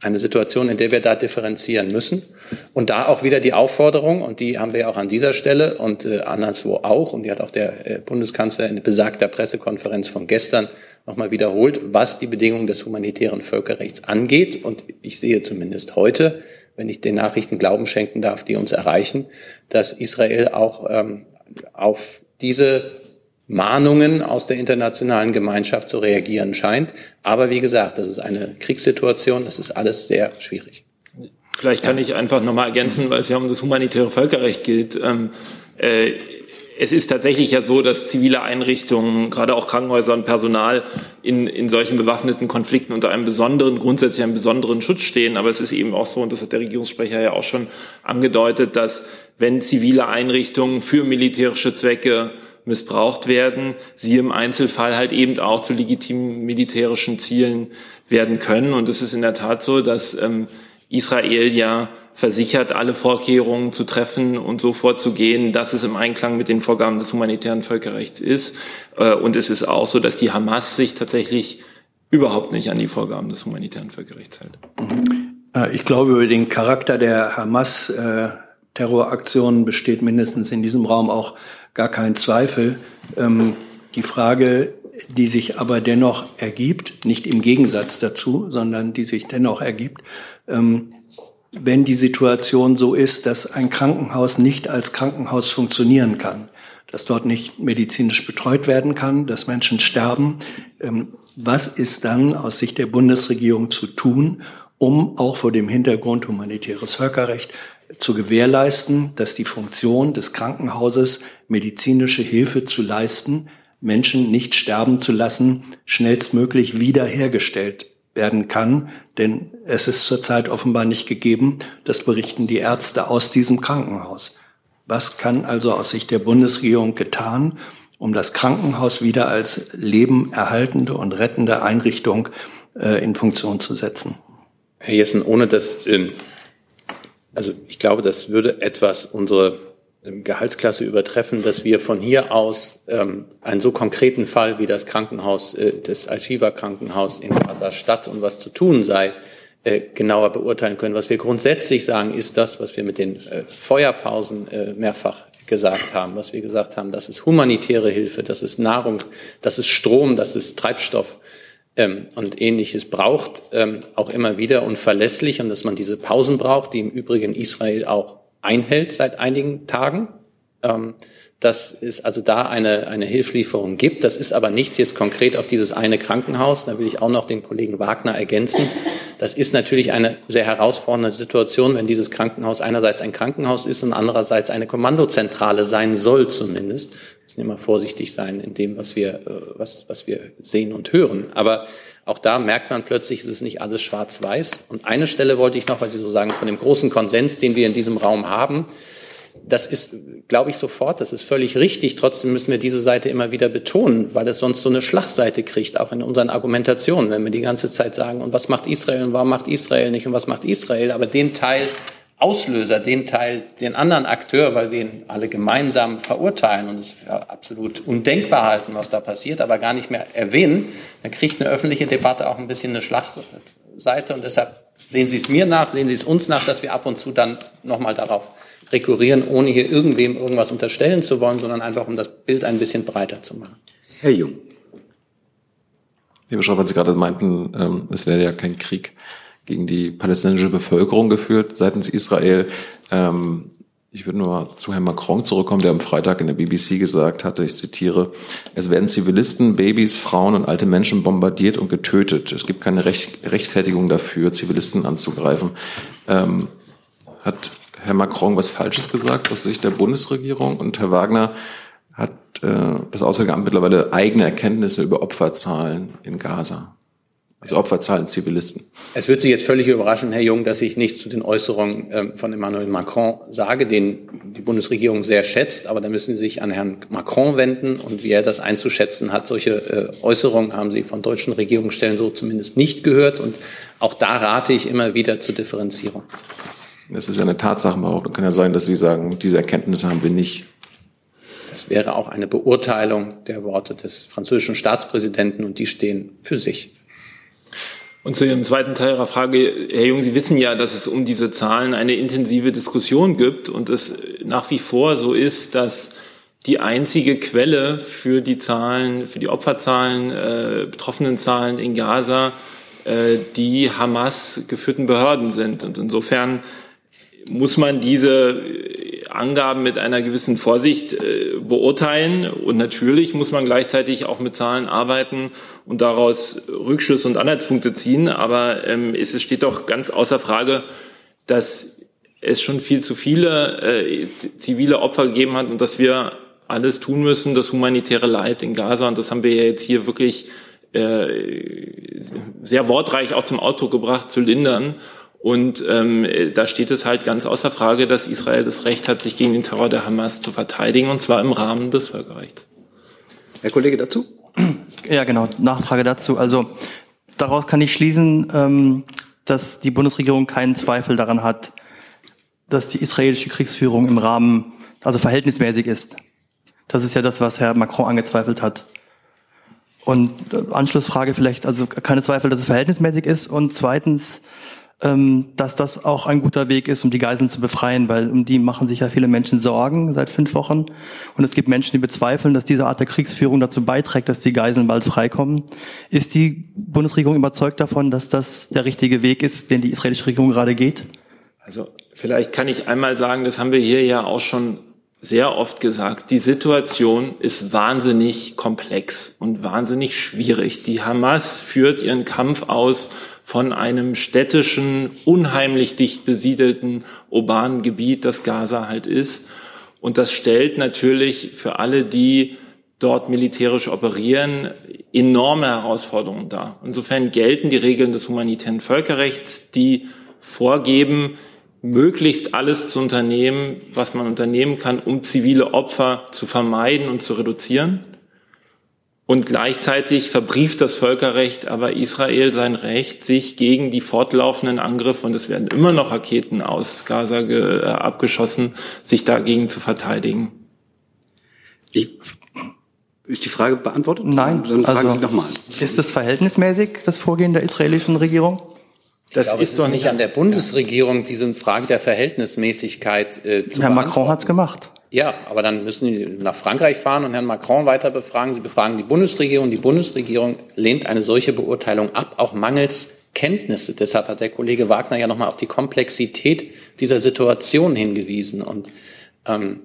eine Situation, in der wir da differenzieren müssen. Und da auch wieder die Aufforderung, und die haben wir auch an dieser Stelle und äh, anderswo auch, und die hat auch der äh, Bundeskanzler in besagter Pressekonferenz von gestern nochmal wiederholt, was die Bedingungen des humanitären Völkerrechts angeht. Und ich sehe zumindest heute, wenn ich den Nachrichten Glauben schenken darf, die uns erreichen, dass Israel auch ähm, auf diese Mahnungen aus der internationalen Gemeinschaft zu reagieren scheint. Aber wie gesagt, das ist eine Kriegssituation, das ist alles sehr schwierig. Vielleicht kann ich einfach nochmal ergänzen, weil es ja um das humanitäre Völkerrecht geht. Ähm, äh, es ist tatsächlich ja so, dass zivile Einrichtungen, gerade auch Krankenhäuser und Personal in, in solchen bewaffneten Konflikten unter einem besonderen, grundsätzlich einem besonderen Schutz stehen. Aber es ist eben auch so, und das hat der Regierungssprecher ja auch schon angedeutet, dass wenn zivile Einrichtungen für militärische Zwecke missbraucht werden, sie im Einzelfall halt eben auch zu legitimen militärischen Zielen werden können. Und es ist in der Tat so, dass ähm, Israel ja versichert, alle Vorkehrungen zu treffen und so vorzugehen, dass es im Einklang mit den Vorgaben des humanitären Völkerrechts ist. Äh, und es ist auch so, dass die Hamas sich tatsächlich überhaupt nicht an die Vorgaben des humanitären Völkerrechts hält. Äh, ich glaube, über den Charakter der Hamas-Terroraktionen besteht mindestens in diesem Raum auch gar kein Zweifel. Ähm, die Frage, die sich aber dennoch ergibt, nicht im Gegensatz dazu, sondern die sich dennoch ergibt, ähm, wenn die Situation so ist, dass ein Krankenhaus nicht als Krankenhaus funktionieren kann, dass dort nicht medizinisch betreut werden kann, dass Menschen sterben. Ähm, was ist dann aus Sicht der Bundesregierung zu tun, um auch vor dem Hintergrund humanitäres Völkerrecht zu gewährleisten, dass die Funktion des Krankenhauses, medizinische Hilfe zu leisten, Menschen nicht sterben zu lassen, schnellstmöglich wiederhergestellt werden kann, denn es ist zurzeit offenbar nicht gegeben. Das berichten die Ärzte aus diesem Krankenhaus. Was kann also aus Sicht der Bundesregierung getan, um das Krankenhaus wieder als lebenerhaltende und rettende Einrichtung äh, in Funktion zu setzen? Herr Jessen, ohne dass, also ich glaube, das würde etwas unsere Gehaltsklasse übertreffen, dass wir von hier aus ähm, einen so konkreten Fall wie das Krankenhaus, äh, das Al-Shiva Krankenhaus in Gaza Stadt und was zu tun sei, äh, genauer beurteilen können. Was wir grundsätzlich sagen, ist das, was wir mit den äh, Feuerpausen äh, mehrfach gesagt haben, was wir gesagt haben, das ist humanitäre Hilfe, das ist Nahrung, das ist Strom, das ist Treibstoff ähm, und ähnliches braucht, ähm, auch immer wieder und verlässlich und dass man diese Pausen braucht, die im Übrigen Israel auch einhält seit einigen Tagen. Ähm, dass es also da eine, eine Hilflieferung gibt. Das ist aber nichts jetzt konkret auf dieses eine Krankenhaus. Da will ich auch noch den Kollegen Wagner ergänzen. Das ist natürlich eine sehr herausfordernde Situation, wenn dieses Krankenhaus einerseits ein Krankenhaus ist und andererseits eine Kommandozentrale sein soll zumindest. Müssen immer vorsichtig sein in dem, was wir, äh, was, was wir sehen und hören. Aber auch da merkt man plötzlich, es ist nicht alles schwarz-weiß. Und eine Stelle wollte ich noch, weil Sie so sagen, von dem großen Konsens, den wir in diesem Raum haben, das ist, glaube ich, sofort, das ist völlig richtig. Trotzdem müssen wir diese Seite immer wieder betonen, weil es sonst so eine Schlagseite kriegt, auch in unseren Argumentationen, wenn wir die ganze Zeit sagen, und was macht Israel und warum macht Israel nicht und was macht Israel, aber den Teil Auslöser, den Teil, den anderen Akteur, weil wir ihn alle gemeinsam verurteilen und es für absolut undenkbar halten, was da passiert, aber gar nicht mehr erwähnen, dann kriegt eine öffentliche Debatte auch ein bisschen eine Schlagseite und deshalb sehen Sie es mir nach, sehen Sie es uns nach, dass wir ab und zu dann nochmal darauf rekurrieren, ohne hier irgendwem irgendwas unterstellen zu wollen, sondern einfach, um das Bild ein bisschen breiter zu machen. Herr Jung. Herr Bischof, weil Sie gerade meinten, ähm, es wäre ja kein Krieg gegen die palästinensische Bevölkerung geführt seitens Israel. Ähm, ich würde nur zu Herrn Macron zurückkommen, der am Freitag in der BBC gesagt hatte, ich zitiere, es werden Zivilisten, Babys, Frauen und alte Menschen bombardiert und getötet. Es gibt keine Recht, Rechtfertigung dafür, Zivilisten anzugreifen. Ähm, hat Herr Macron was Falsches gesagt aus Sicht der Bundesregierung und Herr Wagner hat äh, das Auswärtige Amt mittlerweile eigene Erkenntnisse über Opferzahlen in Gaza. Also Opferzahlen Zivilisten. Es wird Sie jetzt völlig überraschen, Herr Jung, dass ich nichts zu den Äußerungen ähm, von Emmanuel Macron sage, den die Bundesregierung sehr schätzt. Aber da müssen Sie sich an Herrn Macron wenden. Und wie er das einzuschätzen hat, solche äh, Äußerungen haben Sie von deutschen Regierungsstellen so zumindest nicht gehört. Und auch da rate ich immer wieder zur Differenzierung. Das ist ja eine Tatsachenbehauptung. Kann ja sein, dass Sie sagen, diese Erkenntnisse haben wir nicht. Das wäre auch eine Beurteilung der Worte des französischen Staatspräsidenten und die stehen für sich. Und zu Ihrem zweiten Teil Ihrer Frage, Herr Jung, Sie wissen ja, dass es um diese Zahlen eine intensive Diskussion gibt und es nach wie vor so ist, dass die einzige Quelle für die Zahlen, für die Opferzahlen, äh, betroffenen Zahlen in Gaza äh, die Hamas geführten Behörden sind. Und insofern muss man diese Angaben mit einer gewissen Vorsicht äh, beurteilen. Und natürlich muss man gleichzeitig auch mit Zahlen arbeiten und daraus Rückschlüsse und Anhaltspunkte ziehen. Aber ähm, es steht doch ganz außer Frage, dass es schon viel zu viele äh, zivile Opfer gegeben hat und dass wir alles tun müssen, das humanitäre Leid in Gaza, und das haben wir ja jetzt hier wirklich äh, sehr wortreich auch zum Ausdruck gebracht, zu lindern. Und ähm, da steht es halt ganz außer Frage, dass Israel das Recht hat, sich gegen den Terror der Hamas zu verteidigen, und zwar im Rahmen des Völkerrechts. Herr Kollege dazu? Ja, genau. Nachfrage dazu. Also daraus kann ich schließen, ähm, dass die Bundesregierung keinen Zweifel daran hat, dass die israelische Kriegsführung im Rahmen, also verhältnismäßig ist. Das ist ja das, was Herr Macron angezweifelt hat. Und äh, Anschlussfrage vielleicht, also keine Zweifel, dass es verhältnismäßig ist. Und zweitens, dass das auch ein guter Weg ist, um die Geiseln zu befreien, weil um die machen sich ja viele Menschen Sorgen seit fünf Wochen. Und es gibt Menschen, die bezweifeln, dass diese Art der Kriegsführung dazu beiträgt, dass die Geiseln bald freikommen. Ist die Bundesregierung überzeugt davon, dass das der richtige Weg ist, den die israelische Regierung gerade geht? Also vielleicht kann ich einmal sagen, das haben wir hier ja auch schon sehr oft gesagt, die Situation ist wahnsinnig komplex und wahnsinnig schwierig. Die Hamas führt ihren Kampf aus von einem städtischen, unheimlich dicht besiedelten, urbanen Gebiet, das Gaza halt ist. Und das stellt natürlich für alle, die dort militärisch operieren, enorme Herausforderungen dar. Insofern gelten die Regeln des humanitären Völkerrechts, die vorgeben, möglichst alles zu unternehmen, was man unternehmen kann, um zivile Opfer zu vermeiden und zu reduzieren. Und gleichzeitig verbrieft das Völkerrecht aber Israel sein Recht, sich gegen die fortlaufenden Angriffe, und es werden immer noch Raketen aus Gaza äh, abgeschossen, sich dagegen zu verteidigen. Ich, ist die Frage beantwortet? Nein. Dann frage also, ich nochmal. Ist das verhältnismäßig, das Vorgehen der israelischen Regierung? Das glaube, ist doch nicht an der Bundesregierung, diese Frage der Verhältnismäßigkeit äh, zu Herr Macron hat's gemacht. Ja, aber dann müssen Sie nach Frankreich fahren und Herrn Macron weiter befragen. Sie befragen die Bundesregierung. Die Bundesregierung lehnt eine solche Beurteilung ab, auch mangels Kenntnisse. Deshalb hat der Kollege Wagner ja nochmal auf die Komplexität dieser Situation hingewiesen und ähm,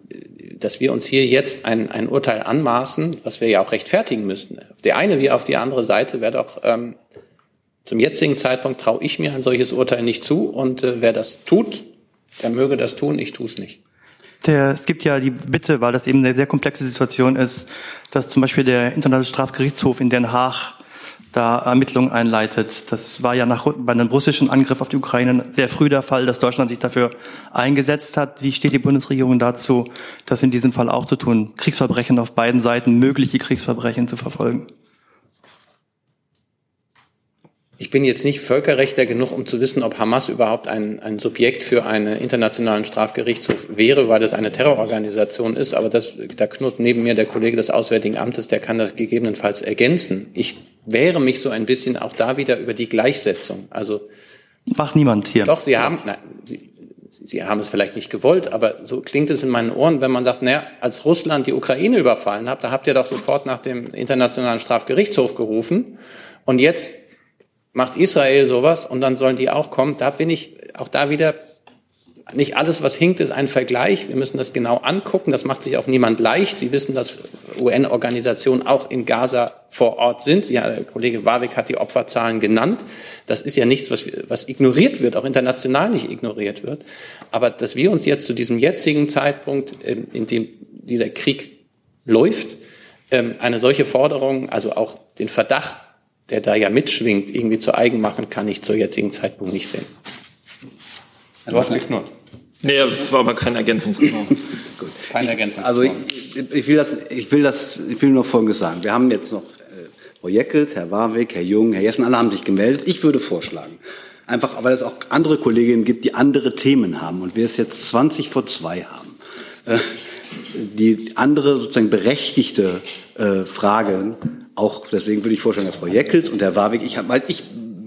dass wir uns hier jetzt ein, ein Urteil anmaßen, was wir ja auch rechtfertigen müssten. Auf die eine wie auf die andere Seite wäre doch ähm, zum jetzigen Zeitpunkt traue ich mir ein solches Urteil nicht zu und äh, wer das tut, der möge das tun, ich tue es nicht. Der, es gibt ja die Bitte, weil das eben eine sehr komplexe Situation ist, dass zum Beispiel der Internationale Strafgerichtshof in Den Haag da Ermittlungen einleitet. Das war ja nach, bei einem russischen Angriff auf die Ukraine sehr früh der Fall, dass Deutschland sich dafür eingesetzt hat. Wie steht die Bundesregierung dazu, das in diesem Fall auch zu tun? Kriegsverbrechen auf beiden Seiten, mögliche Kriegsverbrechen zu verfolgen? Ich bin jetzt nicht Völkerrechter genug, um zu wissen, ob Hamas überhaupt ein, ein Subjekt für einen internationalen Strafgerichtshof wäre, weil das eine Terrororganisation ist. Aber das, da knurrt neben mir der Kollege des Auswärtigen Amtes, der kann das gegebenenfalls ergänzen. Ich wehre mich so ein bisschen auch da wieder über die Gleichsetzung. Also macht niemand hier. Doch, Sie haben, nein, Sie, Sie haben es vielleicht nicht gewollt, aber so klingt es in meinen Ohren, wenn man sagt, naja, als Russland die Ukraine überfallen hat, da habt ihr doch sofort nach dem Internationalen Strafgerichtshof gerufen. Und jetzt macht Israel sowas und dann sollen die auch kommen. Da bin ich auch da wieder, nicht alles, was hinkt, ist ein Vergleich. Wir müssen das genau angucken. Das macht sich auch niemand leicht. Sie wissen, dass UN-Organisationen auch in Gaza vor Ort sind. Ja, der Kollege Warwick hat die Opferzahlen genannt. Das ist ja nichts, was, was ignoriert wird, auch international nicht ignoriert wird. Aber dass wir uns jetzt zu diesem jetzigen Zeitpunkt, ähm, in dem dieser Krieg läuft, ähm, eine solche Forderung, also auch den Verdacht der da ja mitschwingt, irgendwie zu eigen machen, kann ich zur jetzigen Zeitpunkt nicht sehen. Du hast geknurrt. Nee, das war aber kein Ergänzungsgebrauch. Gut. Kein Ergänzungsgebrauch. Also ich, ich, will das, ich will das, ich will nur Folgendes sagen. Wir haben jetzt noch äh, Frau Jeckelt, Herr Warwick, Herr Jung, Herr Jessen, alle haben sich gemeldet. Ich würde vorschlagen, einfach, weil es auch andere Kolleginnen gibt, die andere Themen haben und wir es jetzt 20 vor zwei haben, äh, die andere sozusagen berechtigte äh, Fragen auch, deswegen würde ich vorschlagen, dass Frau Jeckels und Herr Warwick, ich, weil ich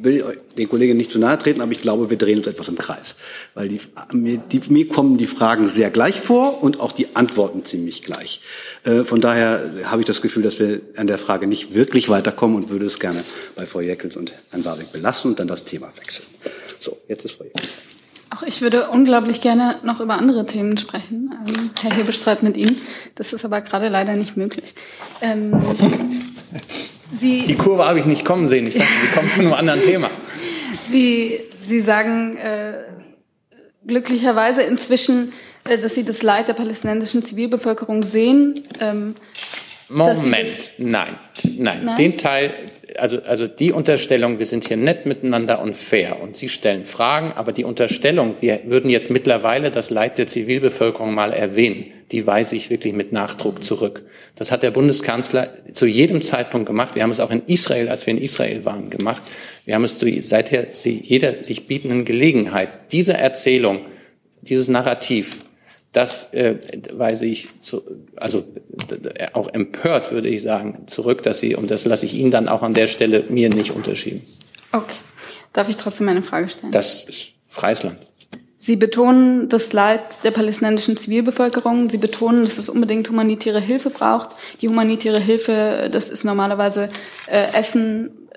will den Kollegen nicht zu nahe treten, aber ich glaube, wir drehen uns etwas im Kreis. Weil die, mir, die, mir kommen die Fragen sehr gleich vor und auch die Antworten ziemlich gleich. Äh, von daher habe ich das Gefühl, dass wir an der Frage nicht wirklich weiterkommen und würde es gerne bei Frau Jeckels und Herrn Warwick belassen und dann das Thema wechseln. So, jetzt ist Frau Jeckels. Auch ich würde unglaublich gerne noch über andere Themen sprechen. Ähm, Herr Hebestreit mit Ihnen. Das ist aber gerade leider nicht möglich. Ähm, Sie, die Kurve habe ich nicht kommen sehen. Ich dachte, sie kommt von einem anderen Thema. Sie, Sie sagen äh, glücklicherweise inzwischen, äh, dass Sie das Leid der palästinensischen Zivilbevölkerung sehen. Ähm, Moment, nein, nein, nein. Den Teil, also, also die Unterstellung, wir sind hier nett miteinander und fair und Sie stellen Fragen, aber die Unterstellung, wir würden jetzt mittlerweile das Leid der Zivilbevölkerung mal erwähnen, die weise ich wirklich mit Nachdruck zurück. Das hat der Bundeskanzler zu jedem Zeitpunkt gemacht. Wir haben es auch in Israel, als wir in Israel waren, gemacht. Wir haben es zu seither jeder sich bietenden Gelegenheit. Diese Erzählung, dieses Narrativ das äh, weise ich zu, also auch empört, würde ich sagen, zurück, dass Sie, und das lasse ich Ihnen dann auch an der Stelle mir nicht unterschieben. Okay. Darf ich trotzdem eine Frage stellen? Das ist freies Land. Sie betonen das Leid der palästinensischen Zivilbevölkerung. Sie betonen, dass es unbedingt humanitäre Hilfe braucht. Die humanitäre Hilfe, das ist normalerweise äh, Essen,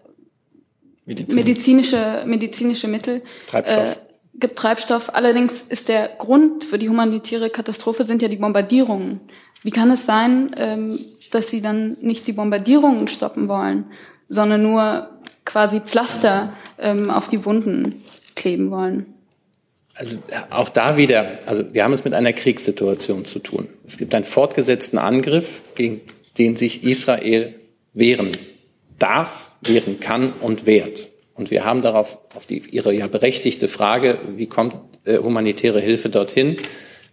Medizin. medizinische, medizinische Mittel. Treibstoff. Äh, gibt Treibstoff. Allerdings ist der Grund für die humanitäre Katastrophe sind ja die Bombardierungen. Wie kann es sein, ähm, dass sie dann nicht die Bombardierungen stoppen wollen, sondern nur quasi Pflaster ähm, auf die Wunden kleben wollen? Also auch da wieder, also wir haben es mit einer Kriegssituation zu tun. Es gibt einen fortgesetzten Angriff, gegen den sich Israel wehren darf, wehren kann und wehrt. Und wir haben darauf, auf die, Ihre ja berechtigte Frage, wie kommt äh, humanitäre Hilfe dorthin,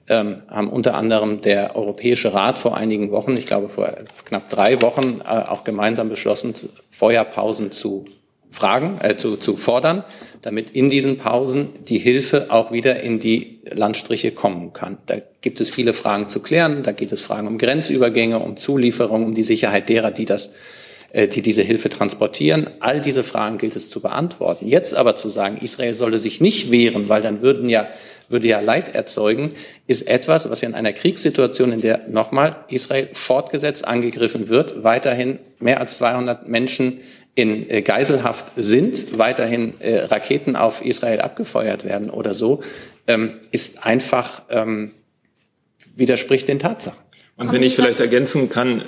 ähm, haben unter anderem der Europäische Rat vor einigen Wochen, ich glaube vor knapp drei Wochen, äh, auch gemeinsam beschlossen, Feuerpausen zu fragen, äh, zu, zu fordern, damit in diesen Pausen die Hilfe auch wieder in die Landstriche kommen kann. Da gibt es viele Fragen zu klären. Da geht es Fragen um Grenzübergänge, um Zulieferung, um die Sicherheit derer, die das die diese Hilfe transportieren. All diese Fragen gilt es zu beantworten. Jetzt aber zu sagen, Israel solle sich nicht wehren, weil dann würden ja, würde ja Leid erzeugen, ist etwas, was wir in einer Kriegssituation, in der nochmal Israel fortgesetzt angegriffen wird, weiterhin mehr als 200 Menschen in äh, Geiselhaft sind, weiterhin äh, Raketen auf Israel abgefeuert werden oder so, ähm, ist einfach, ähm, widerspricht den Tatsachen. Und wenn ich vielleicht ergänzen kann,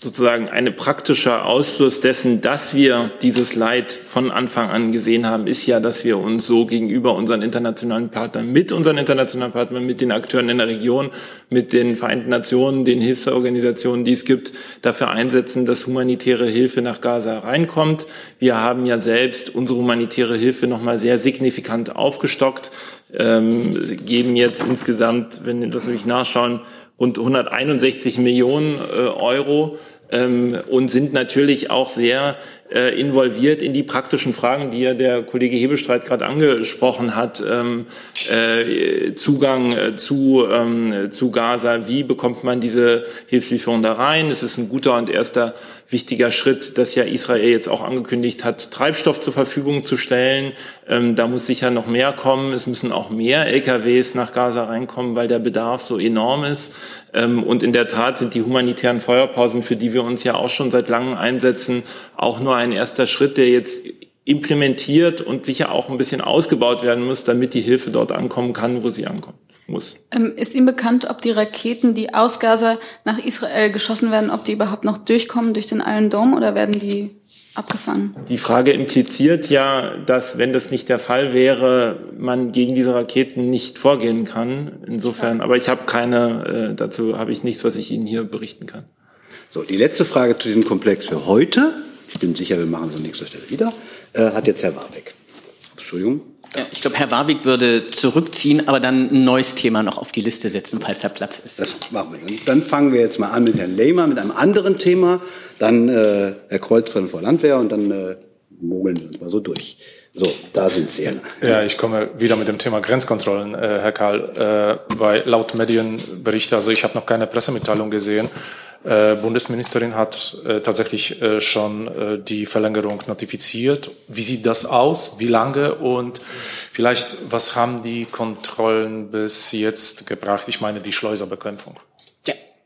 sozusagen eine praktischer Ausfluss dessen, dass wir dieses Leid von Anfang an gesehen haben, ist ja, dass wir uns so gegenüber unseren internationalen Partnern, mit unseren internationalen Partnern, mit den Akteuren in der Region, mit den Vereinten Nationen, den Hilfsorganisationen, die es gibt, dafür einsetzen, dass humanitäre Hilfe nach Gaza reinkommt. Wir haben ja selbst unsere humanitäre Hilfe nochmal sehr signifikant aufgestockt, ähm, geben jetzt insgesamt, wenn, Sie mich nachschauen, rund 161 Millionen äh, Euro ähm, und sind natürlich auch sehr äh, involviert in die praktischen Fragen, die ja der Kollege Hebelstreit gerade angesprochen hat. Ähm, äh, Zugang äh, zu, ähm, zu Gaza, wie bekommt man diese Hilfslieferung da rein? Es ist ein guter und erster wichtiger Schritt, dass ja Israel jetzt auch angekündigt hat, Treibstoff zur Verfügung zu stellen. Ähm, da muss sicher noch mehr kommen. Es müssen auch mehr LKWs nach Gaza reinkommen, weil der Bedarf so enorm ist. Ähm, und in der Tat sind die humanitären Feuerpausen, für die wir uns ja auch schon seit langem einsetzen, auch nur ein erster Schritt, der jetzt implementiert und sicher auch ein bisschen ausgebaut werden muss, damit die Hilfe dort ankommen kann, wo sie ankommen muss. Ähm, ist Ihnen bekannt, ob die Raketen, die aus Gaza nach Israel geschossen werden, ob die überhaupt noch durchkommen durch den Iron Dome oder werden die abgefangen? Die Frage impliziert ja, dass, wenn das nicht der Fall wäre, man gegen diese Raketen nicht vorgehen kann. Insofern, aber ich habe keine, äh, dazu habe ich nichts, was ich Ihnen hier berichten kann. So, die letzte Frage zu diesem Komplex für heute. Ich bin sicher, wir machen es an nächster Stelle wieder. Äh, hat jetzt Herr Warbeck. Entschuldigung. Ja, ich glaube, Herr Warwick würde zurückziehen, aber dann ein neues Thema noch auf die Liste setzen, falls da Platz ist. Das machen wir. Dann, dann fangen wir jetzt mal an mit Herrn Lehmer, mit einem anderen Thema. Dann äh, Herr Kreuz von Vor Landwehr und dann äh, mogeln wir uns mal so durch. So, da sind Sie. Ja, ich komme wieder mit dem Thema Grenzkontrollen, äh, Herr Karl, äh, weil laut Medienberichte, also ich habe noch keine Pressemitteilung gesehen, äh, Bundesministerin hat äh, tatsächlich äh, schon äh, die Verlängerung notifiziert. Wie sieht das aus? Wie lange? Und vielleicht, was haben die Kontrollen bis jetzt gebracht? Ich meine die Schleuserbekämpfung.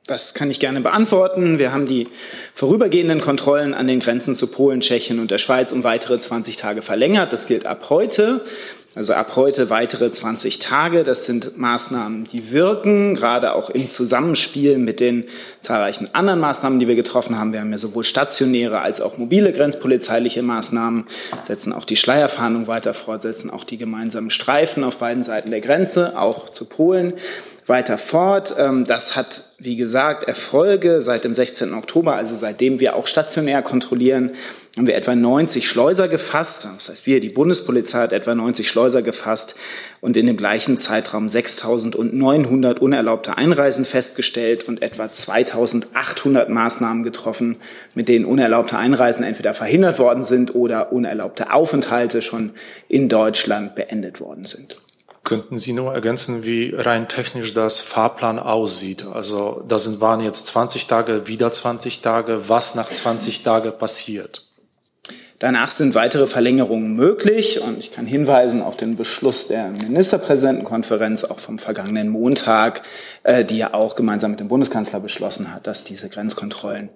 Das kann ich gerne beantworten. Wir haben die vorübergehenden Kontrollen an den Grenzen zu Polen, Tschechien und der Schweiz um weitere 20 Tage verlängert. Das gilt ab heute. Also ab heute weitere 20 Tage. Das sind Maßnahmen, die wirken, gerade auch im Zusammenspiel mit den zahlreichen anderen Maßnahmen, die wir getroffen haben. Wir haben ja sowohl stationäre als auch mobile grenzpolizeiliche Maßnahmen, setzen auch die Schleierfahndung weiter fort, setzen auch die gemeinsamen Streifen auf beiden Seiten der Grenze, auch zu Polen weiter fort. Ähm, das hat, wie gesagt, Erfolge seit dem 16. Oktober, also seitdem wir auch stationär kontrollieren, haben wir etwa 90 Schleuser gefasst. Das heißt, wir, die Bundespolizei hat etwa 90 Schleuser gefasst und in dem gleichen Zeitraum 6.900 unerlaubte Einreisen festgestellt und etwa 2.800 Maßnahmen getroffen, mit denen unerlaubte Einreisen entweder verhindert worden sind oder unerlaubte Aufenthalte schon in Deutschland beendet worden sind. Könnten Sie nur ergänzen, wie rein technisch das Fahrplan aussieht? Also da sind, waren jetzt 20 Tage, wieder 20 Tage. Was nach 20 Tagen passiert? Danach sind weitere Verlängerungen möglich und ich kann hinweisen auf den Beschluss der Ministerpräsidentenkonferenz auch vom vergangenen Montag, äh, die ja auch gemeinsam mit dem Bundeskanzler beschlossen hat, dass diese Grenzkontrollen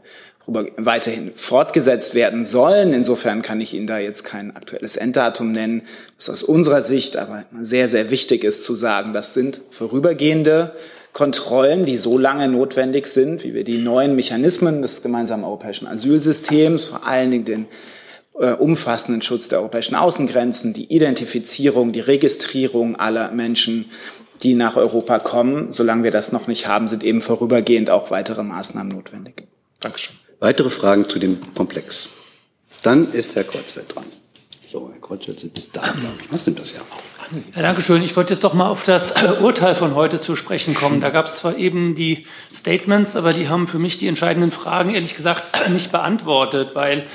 weiterhin fortgesetzt werden sollen. Insofern kann ich Ihnen da jetzt kein aktuelles Enddatum nennen. Ist aus unserer Sicht aber sehr, sehr wichtig ist zu sagen, das sind vorübergehende Kontrollen, die so lange notwendig sind, wie wir die neuen Mechanismen des gemeinsamen europäischen Asylsystems, vor allen Dingen den äh, umfassenden Schutz der europäischen Außengrenzen, die Identifizierung, die Registrierung aller Menschen, die nach Europa kommen. Solange wir das noch nicht haben, sind eben vorübergehend auch weitere Maßnahmen notwendig. Dankeschön. Weitere Fragen zu dem Komplex? Dann ist Herr Kreuzfeld dran. So, Herr Kreuzfeld sitzt da. Was nimmt das ja? Ja, danke schön. Ich wollte jetzt doch mal auf das Urteil von heute zu sprechen kommen. Da gab es zwar eben die Statements, aber die haben für mich die entscheidenden Fragen ehrlich gesagt nicht beantwortet, weil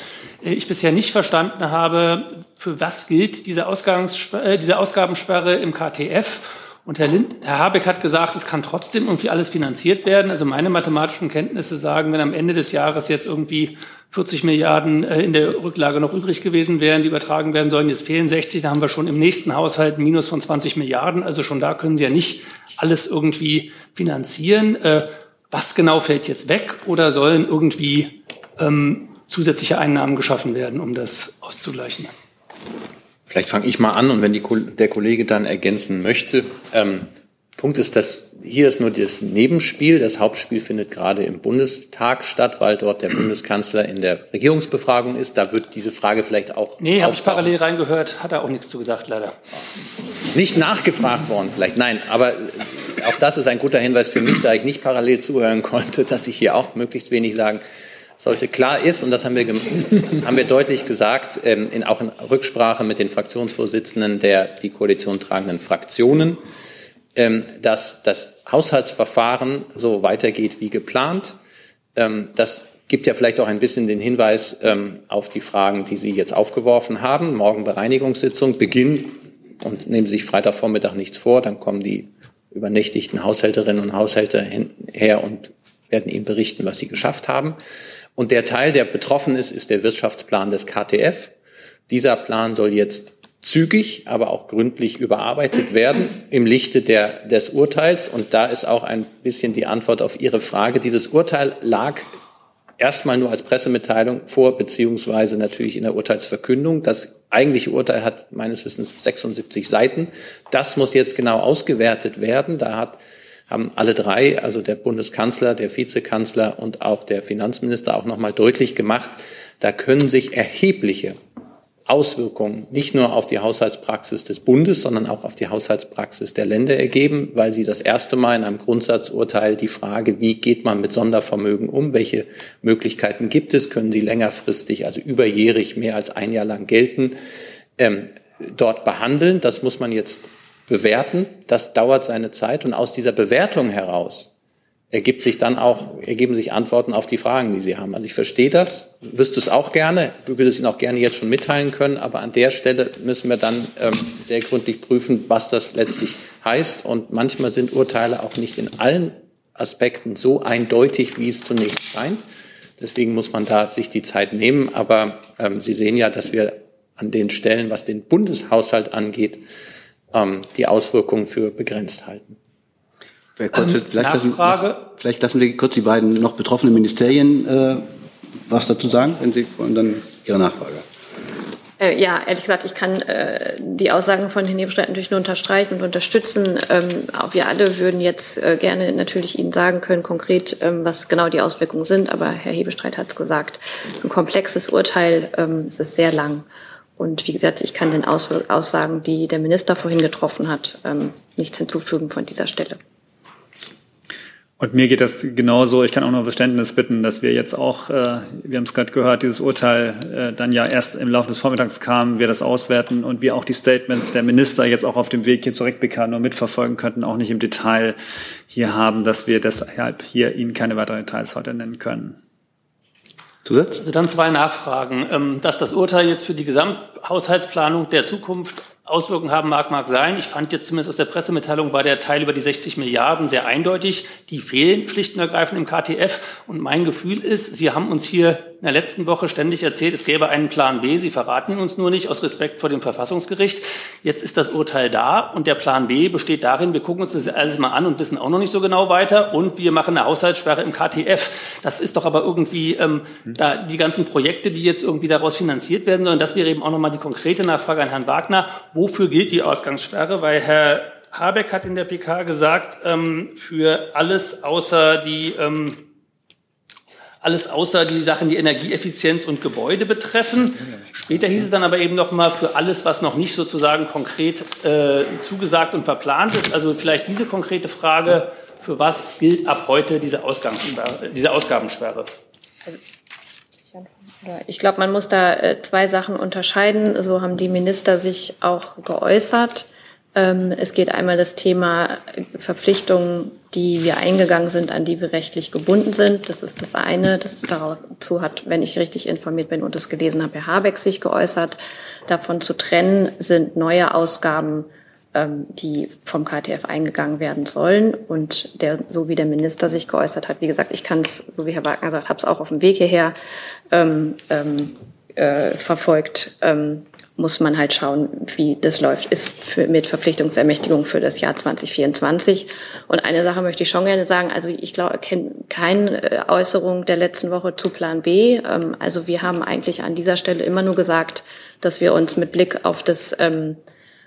äh, ich bisher nicht verstanden habe, für was gilt diese, äh, diese Ausgabensperre im KTF. Und Herr, Lind, Herr Habeck hat gesagt, es kann trotzdem irgendwie alles finanziert werden. Also meine mathematischen Kenntnisse sagen, wenn am Ende des Jahres jetzt irgendwie 40 Milliarden äh, in der Rücklage noch übrig gewesen wären, die übertragen werden sollen, jetzt fehlen 60, dann haben wir schon im nächsten Haushalt ein Minus von 20 Milliarden. Also schon da können Sie ja nicht alles irgendwie finanzieren. Was genau fällt jetzt weg oder sollen irgendwie ähm, zusätzliche Einnahmen geschaffen werden, um das auszugleichen. Vielleicht fange ich mal an und wenn die, der Kollege dann ergänzen möchte. Ähm, Punkt ist, dass hier ist nur das Nebenspiel. Das Hauptspiel findet gerade im Bundestag statt, weil dort der Bundeskanzler in der Regierungsbefragung ist. Da wird diese Frage vielleicht auch. Nee, habe ich parallel reingehört, hat er auch nichts zu gesagt, leider. Nicht nachgefragt worden, vielleicht. Nein, aber auch das ist ein guter Hinweis für mich, da ich nicht parallel zuhören konnte, dass ich hier auch möglichst wenig sagen sollte klar ist, und das haben wir, haben wir deutlich gesagt, ähm, in, auch in Rücksprache mit den Fraktionsvorsitzenden der die Koalition tragenden Fraktionen, ähm, dass das Haushaltsverfahren so weitergeht wie geplant. Ähm, das gibt ja vielleicht auch ein bisschen den Hinweis ähm, auf die Fragen, die Sie jetzt aufgeworfen haben. Morgen Bereinigungssitzung, Beginn und nehmen Sie sich Freitagvormittag nichts vor, dann kommen die übernächtigten Haushälterinnen und Haushälter hin, her und werden Ihnen berichten, was Sie geschafft haben. Und der Teil, der betroffen ist, ist der Wirtschaftsplan des KTF. Dieser Plan soll jetzt zügig, aber auch gründlich überarbeitet werden im Lichte der, des Urteils. Und da ist auch ein bisschen die Antwort auf Ihre Frage. Dieses Urteil lag erstmal nur als Pressemitteilung vor, beziehungsweise natürlich in der Urteilsverkündung. Das eigentliche Urteil hat meines Wissens 76 Seiten. Das muss jetzt genau ausgewertet werden. Da hat haben alle drei, also der Bundeskanzler, der Vizekanzler und auch der Finanzminister auch nochmal deutlich gemacht, da können sich erhebliche Auswirkungen nicht nur auf die Haushaltspraxis des Bundes, sondern auch auf die Haushaltspraxis der Länder ergeben, weil sie das erste Mal in einem Grundsatzurteil die Frage, wie geht man mit Sondervermögen um, welche Möglichkeiten gibt es, können sie längerfristig, also überjährig mehr als ein Jahr lang gelten, ähm, dort behandeln. Das muss man jetzt bewerten. Das dauert seine Zeit. Und aus dieser Bewertung heraus ergibt sich dann auch, ergeben sich Antworten auf die Fragen, die Sie haben. Also ich verstehe das, wüsste es auch gerne, würde es Ihnen auch gerne jetzt schon mitteilen können, aber an der Stelle müssen wir dann ähm, sehr gründlich prüfen, was das letztlich heißt. Und manchmal sind Urteile auch nicht in allen Aspekten so eindeutig, wie es zunächst scheint. Deswegen muss man da sich die Zeit nehmen. Aber ähm, Sie sehen ja, dass wir an den Stellen, was den Bundeshaushalt angeht, ähm, die Auswirkungen für begrenzt halten. Kurz, ähm, vielleicht, lassen, vielleicht, lassen, wir kurz die beiden noch betroffenen Ministerien äh, was dazu sagen, wenn Sie und dann Ihre Nachfrage. Äh, ja, ehrlich gesagt, ich kann äh, die Aussagen von Herrn Hebestreit natürlich nur unterstreichen und unterstützen. Ähm, auch wir alle würden jetzt äh, gerne natürlich Ihnen sagen können, konkret, ähm, was genau die Auswirkungen sind. Aber Herr Hebestreit hat es gesagt. Es ist ein komplexes Urteil. Ähm, es ist sehr lang. Und wie gesagt, ich kann den Aussagen, die der Minister vorhin getroffen hat, ähm, nichts hinzufügen von dieser Stelle. Und mir geht das genauso. Ich kann auch nur Verständnis bitten, dass wir jetzt auch, äh, wir haben es gerade gehört, dieses Urteil äh, dann ja erst im Laufe des Vormittags kam, wir das auswerten und wir auch die Statements der Minister jetzt auch auf dem Weg hier zurückbekommen und mitverfolgen könnten, auch nicht im Detail hier haben, dass wir deshalb hier Ihnen keine weiteren Details heute nennen können. Zusatz? Also dann zwei Nachfragen. Ähm, dass das Urteil jetzt für die Gesamthaushaltsplanung der Zukunft Auswirkungen haben mag, mag sein. Ich fand jetzt zumindest aus der Pressemitteilung war der Teil über die 60 Milliarden sehr eindeutig. Die fehlen schlicht und ergreifend im KTF. Und mein Gefühl ist, Sie haben uns hier in der letzten Woche ständig erzählt, es gäbe einen Plan B. Sie verraten ihn uns nur nicht aus Respekt vor dem Verfassungsgericht. Jetzt ist das Urteil da und der Plan B besteht darin, wir gucken uns das alles mal an und wissen auch noch nicht so genau weiter und wir machen eine Haushaltssperre im KTF. Das ist doch aber irgendwie ähm, da die ganzen Projekte, die jetzt irgendwie daraus finanziert werden sollen. Das wäre eben auch nochmal die konkrete Nachfrage an Herrn Wagner. Wofür gilt die Ausgangssperre? Weil Herr Habeck hat in der PK gesagt, ähm, für alles außer die ähm, alles außer die Sachen, die Energieeffizienz und Gebäude betreffen. Später hieß es dann aber eben noch mal für alles, was noch nicht sozusagen konkret äh, zugesagt und verplant ist. Also vielleicht diese konkrete Frage, für was gilt ab heute diese, Ausgangssperre, diese Ausgabensperre? Ich glaube, man muss da äh, zwei Sachen unterscheiden. So haben die Minister sich auch geäußert. Ähm, es geht einmal das Thema Verpflichtungen, die wir eingegangen sind, an die wir rechtlich gebunden sind. Das ist das eine. Das dazu hat, wenn ich richtig informiert bin und es gelesen habe, Herr Habeck sich geäußert. Davon zu trennen sind neue Ausgaben, ähm, die vom KTF eingegangen werden sollen. Und der, so wie der Minister sich geäußert hat, wie gesagt, ich kann es, so wie Herr Wagner sagt, habe es auch auf dem Weg hierher ähm, ähm, äh, verfolgt. Ähm, muss man halt schauen, wie das läuft, ist für, mit Verpflichtungsermächtigung für das Jahr 2024. Und eine Sache möchte ich schon gerne sagen. Also ich glaube, kenne keine äh, Äußerung der letzten Woche zu Plan B. Ähm, also wir haben eigentlich an dieser Stelle immer nur gesagt, dass wir uns mit Blick auf das ähm,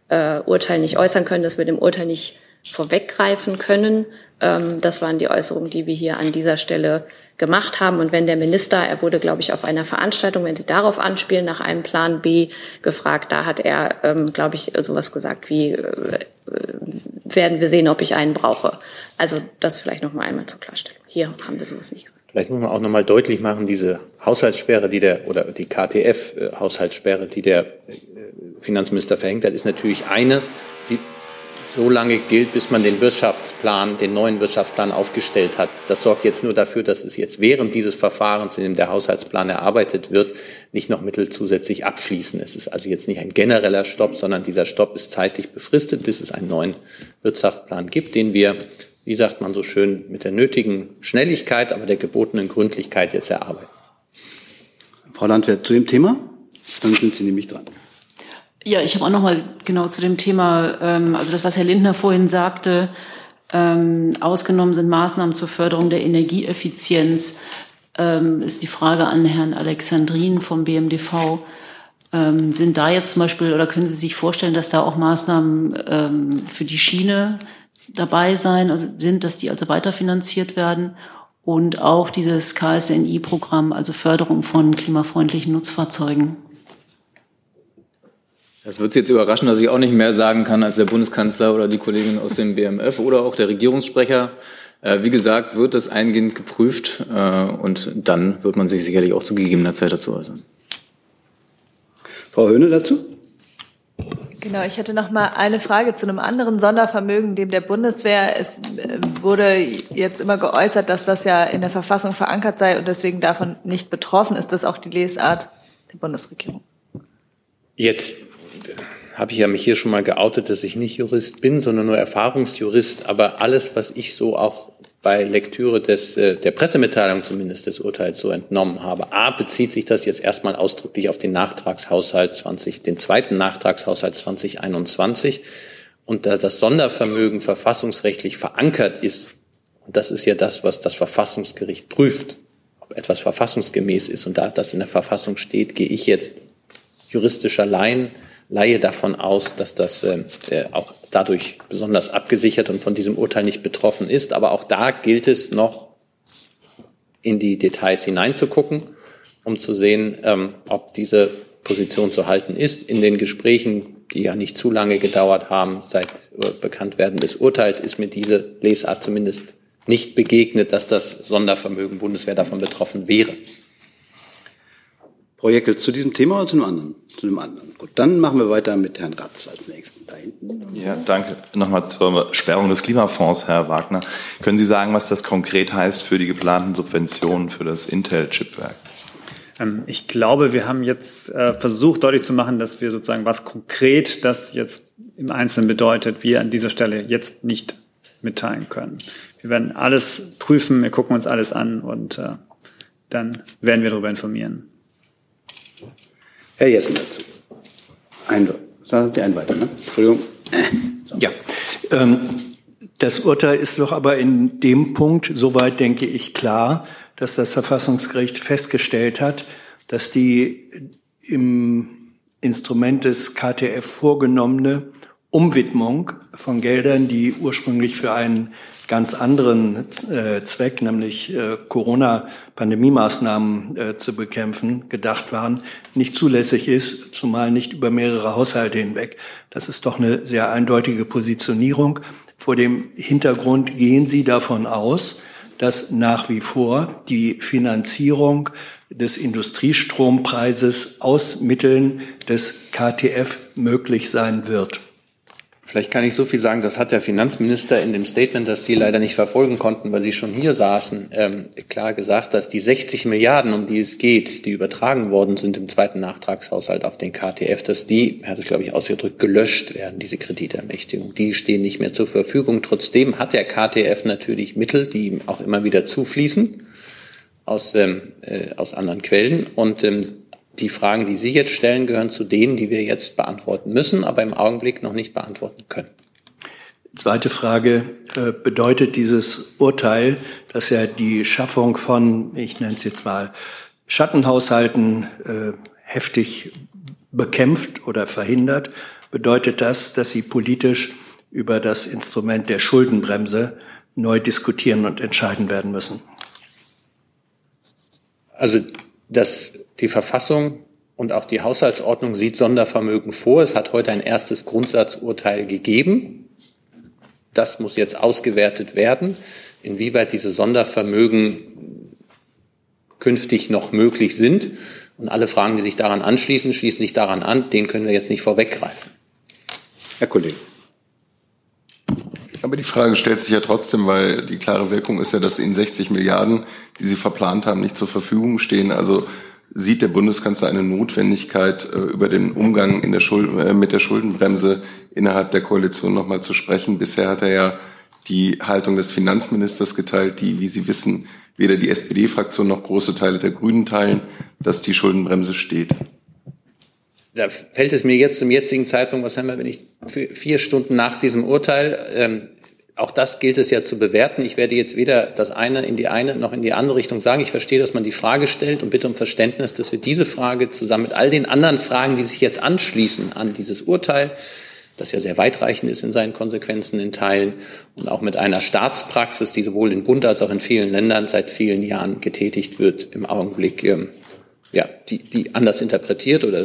äh, Urteil nicht äußern können, dass wir dem Urteil nicht vorweggreifen können. Ähm, das waren die Äußerungen, die wir hier an dieser Stelle gemacht haben. Und wenn der Minister, er wurde, glaube ich, auf einer Veranstaltung, wenn Sie darauf anspielen, nach einem Plan B gefragt, da hat er, ähm, glaube ich, sowas gesagt wie, äh, werden wir sehen, ob ich einen brauche. Also das vielleicht noch mal einmal zur Klarstellung. Hier haben wir sowas nicht gesagt. Vielleicht muss man auch noch mal deutlich machen, diese Haushaltssperre, die der, oder die KTF-Haushaltssperre, die der äh, Finanzminister verhängt hat, ist natürlich eine, die so lange gilt, bis man den Wirtschaftsplan, den neuen Wirtschaftsplan aufgestellt hat. Das sorgt jetzt nur dafür, dass es jetzt während dieses Verfahrens, in dem der Haushaltsplan erarbeitet wird, nicht noch Mittel zusätzlich abfließen. Es ist also jetzt nicht ein genereller Stopp, sondern dieser Stopp ist zeitlich befristet, bis es einen neuen Wirtschaftsplan gibt, den wir, wie sagt man so schön, mit der nötigen Schnelligkeit, aber der gebotenen Gründlichkeit jetzt erarbeiten. Frau Landwehr, zu dem Thema? Dann sind Sie nämlich dran. Ja, ich habe auch noch mal genau zu dem Thema, ähm, also das, was Herr Lindner vorhin sagte, ähm, ausgenommen sind Maßnahmen zur Förderung der Energieeffizienz, ähm, ist die Frage an Herrn Alexandrin vom BMDV. Ähm, sind da jetzt zum Beispiel, oder können Sie sich vorstellen, dass da auch Maßnahmen ähm, für die Schiene dabei sein, also sind, dass die also weiterfinanziert werden? Und auch dieses KSNI-Programm, also Förderung von klimafreundlichen Nutzfahrzeugen. Das wird Sie jetzt überraschen, dass ich auch nicht mehr sagen kann als der Bundeskanzler oder die Kollegin aus dem BMF oder auch der Regierungssprecher. Äh, wie gesagt, wird das eingehend geprüft äh, und dann wird man sich sicherlich auch zu gegebener Zeit dazu äußern. Frau Höhne dazu? Genau, ich hätte noch mal eine Frage zu einem anderen Sondervermögen, dem der Bundeswehr. Es äh, wurde jetzt immer geäußert, dass das ja in der Verfassung verankert sei und deswegen davon nicht betroffen. Ist das auch die Lesart der Bundesregierung? Jetzt habe ich ja mich hier schon mal geoutet, dass ich nicht Jurist bin, sondern nur Erfahrungsjurist. Aber alles, was ich so auch bei Lektüre des, äh, der Pressemitteilung zumindest des Urteils so entnommen habe. A, bezieht sich das jetzt erstmal ausdrücklich auf den Nachtragshaushalt 20, den zweiten Nachtragshaushalt 2021. Und da das Sondervermögen verfassungsrechtlich verankert ist, und das ist ja das, was das Verfassungsgericht prüft, ob etwas verfassungsgemäß ist, und da das in der Verfassung steht, gehe ich jetzt juristischer Laien Laie davon aus, dass das äh, auch dadurch besonders abgesichert und von diesem Urteil nicht betroffen ist. Aber auch da gilt es noch in die Details hineinzugucken, um zu sehen, ähm, ob diese Position zu halten ist. In den Gesprächen, die ja nicht zu lange gedauert haben, seit äh, Bekanntwerden des Urteils, ist mir diese Lesart zumindest nicht begegnet, dass das Sondervermögen Bundeswehr davon betroffen wäre. Frau Jeckel, zu diesem Thema oder zu einem anderen? Zu einem anderen. Gut, dann machen wir weiter mit Herrn Ratz als nächsten da hinten. Ja, danke. Nochmal zur Sperrung des Klimafonds, Herr Wagner. Können Sie sagen, was das konkret heißt für die geplanten Subventionen für das Intel-Chipwerk? Ähm, ich glaube, wir haben jetzt äh, versucht deutlich zu machen, dass wir sozusagen, was konkret das jetzt im Einzelnen bedeutet, wir an dieser Stelle jetzt nicht mitteilen können. Wir werden alles prüfen, wir gucken uns alles an und äh, dann werden wir darüber informieren. Herr Jessen dazu. Ein, sagen Sie ein weiter, ne? Entschuldigung. Ja. Ähm, das Urteil ist doch aber in dem Punkt, soweit denke ich, klar, dass das Verfassungsgericht festgestellt hat, dass die im Instrument des KTF vorgenommene Umwidmung von Geldern, die ursprünglich für einen ganz anderen äh, Zweck, nämlich äh, Corona-Pandemie-Maßnahmen äh, zu bekämpfen, gedacht waren, nicht zulässig ist, zumal nicht über mehrere Haushalte hinweg. Das ist doch eine sehr eindeutige Positionierung. Vor dem Hintergrund gehen Sie davon aus, dass nach wie vor die Finanzierung des Industriestrompreises aus Mitteln des KTF möglich sein wird. Vielleicht kann ich so viel sagen, das hat der Finanzminister in dem Statement, das Sie leider nicht verfolgen konnten, weil Sie schon hier saßen, ähm, klar gesagt, dass die 60 Milliarden, um die es geht, die übertragen worden sind im zweiten Nachtragshaushalt auf den KTF, dass die, er hat es glaube ich ausgedrückt, gelöscht werden, diese Kreditermächtigung. Die stehen nicht mehr zur Verfügung. Trotzdem hat der KTF natürlich Mittel, die ihm auch immer wieder zufließen aus, ähm, äh, aus anderen Quellen. Und ähm, die Fragen, die Sie jetzt stellen, gehören zu denen, die wir jetzt beantworten müssen, aber im Augenblick noch nicht beantworten können. Zweite Frage. Äh, bedeutet dieses Urteil, dass ja die Schaffung von, ich nenne es jetzt mal, Schattenhaushalten äh, heftig bekämpft oder verhindert, bedeutet das, dass Sie politisch über das Instrument der Schuldenbremse neu diskutieren und entscheiden werden müssen? Also das die Verfassung und auch die Haushaltsordnung sieht Sondervermögen vor. Es hat heute ein erstes Grundsatzurteil gegeben. Das muss jetzt ausgewertet werden, inwieweit diese Sondervermögen künftig noch möglich sind. Und alle Fragen, die sich daran anschließen, schließen sich daran an. Den können wir jetzt nicht vorweggreifen. Herr Kollege. Aber die Frage stellt sich ja trotzdem, weil die klare Wirkung ist ja, dass Ihnen 60 Milliarden, die Sie verplant haben, nicht zur Verfügung stehen. Also sieht der Bundeskanzler eine Notwendigkeit, äh, über den Umgang in der Schuld, äh, mit der Schuldenbremse innerhalb der Koalition nochmal zu sprechen. Bisher hat er ja die Haltung des Finanzministers geteilt, die, wie Sie wissen, weder die SPD-Fraktion noch große Teile der Grünen teilen, dass die Schuldenbremse steht. Da fällt es mir jetzt zum jetzigen Zeitpunkt, was haben wir, wenn ich vier Stunden nach diesem Urteil, ähm, auch das gilt es ja zu bewerten. Ich werde jetzt weder das eine in die eine noch in die andere Richtung sagen. Ich verstehe, dass man die Frage stellt und bitte um Verständnis, dass wir diese Frage zusammen mit all den anderen Fragen, die sich jetzt anschließen an dieses Urteil, das ja sehr weitreichend ist in seinen Konsequenzen in Teilen und auch mit einer Staatspraxis, die sowohl in Bund als auch in vielen Ländern seit vielen Jahren getätigt wird, im Augenblick, ähm, ja, die, die anders interpretiert oder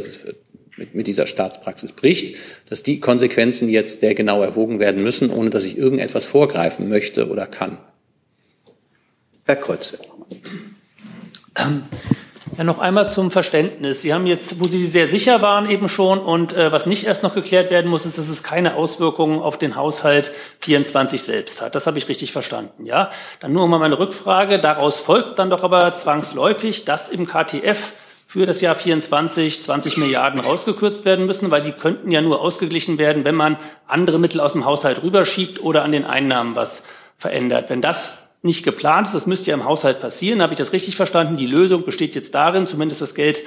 mit, mit dieser Staatspraxis bricht, dass die Konsequenzen jetzt sehr genau erwogen werden müssen, ohne dass ich irgendetwas vorgreifen möchte oder kann. Herr Kreuz. Ähm, Ja, noch einmal zum Verständnis. Sie haben jetzt, wo Sie sehr sicher waren eben schon und äh, was nicht erst noch geklärt werden muss, ist, dass es keine Auswirkungen auf den Haushalt 24 selbst hat. Das habe ich richtig verstanden, ja? Dann nur mal meine Rückfrage. Daraus folgt dann doch aber zwangsläufig, dass im KTF für das Jahr 24 20 Milliarden rausgekürzt werden müssen, weil die könnten ja nur ausgeglichen werden, wenn man andere Mittel aus dem Haushalt rüberschiebt oder an den Einnahmen was verändert. Wenn das nicht geplant ist. Das müsste ja im Haushalt passieren. Habe ich das richtig verstanden? Die Lösung besteht jetzt darin, zumindest das Geld,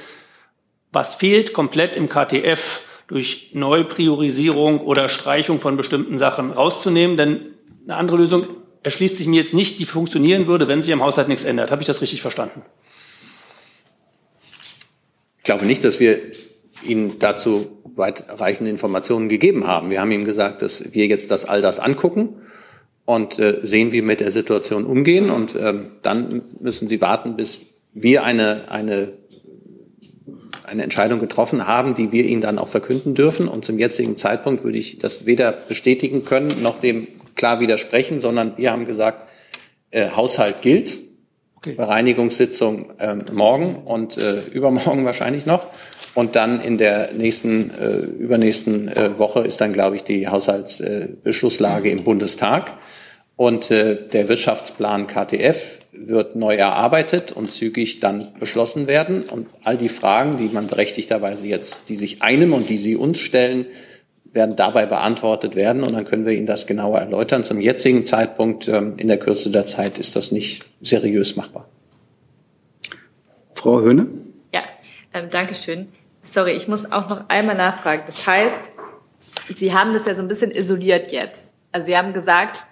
was fehlt, komplett im KTF durch Neupriorisierung oder Streichung von bestimmten Sachen rauszunehmen. Denn eine andere Lösung erschließt sich mir jetzt nicht, die funktionieren würde, wenn sich im Haushalt nichts ändert. Habe ich das richtig verstanden? Ich glaube nicht, dass wir Ihnen dazu weitreichende Informationen gegeben haben. Wir haben ihm gesagt, dass wir jetzt das all das angucken und äh, sehen, wie wir mit der Situation umgehen. Und ähm, dann müssen Sie warten, bis wir eine, eine, eine Entscheidung getroffen haben, die wir Ihnen dann auch verkünden dürfen. Und zum jetzigen Zeitpunkt würde ich das weder bestätigen können noch dem klar widersprechen, sondern wir haben gesagt, äh, Haushalt gilt. Okay. Bereinigungssitzung äh, morgen und äh, übermorgen wahrscheinlich noch. Und dann in der nächsten, äh, übernächsten äh, Woche ist dann, glaube ich, die Haushaltsbeschlusslage äh, im Bundestag. Und äh, der Wirtschaftsplan KTF wird neu erarbeitet und zügig dann beschlossen werden. Und all die Fragen, die man berechtigterweise jetzt, die sich einem und die Sie uns stellen, werden dabei beantwortet werden. Und dann können wir Ihnen das genauer erläutern. Zum jetzigen Zeitpunkt ähm, in der Kürze der Zeit ist das nicht seriös machbar. Frau Höhne? Ja, ähm, danke schön. Sorry, ich muss auch noch einmal nachfragen. Das heißt, Sie haben das ja so ein bisschen isoliert jetzt. Also Sie haben gesagt,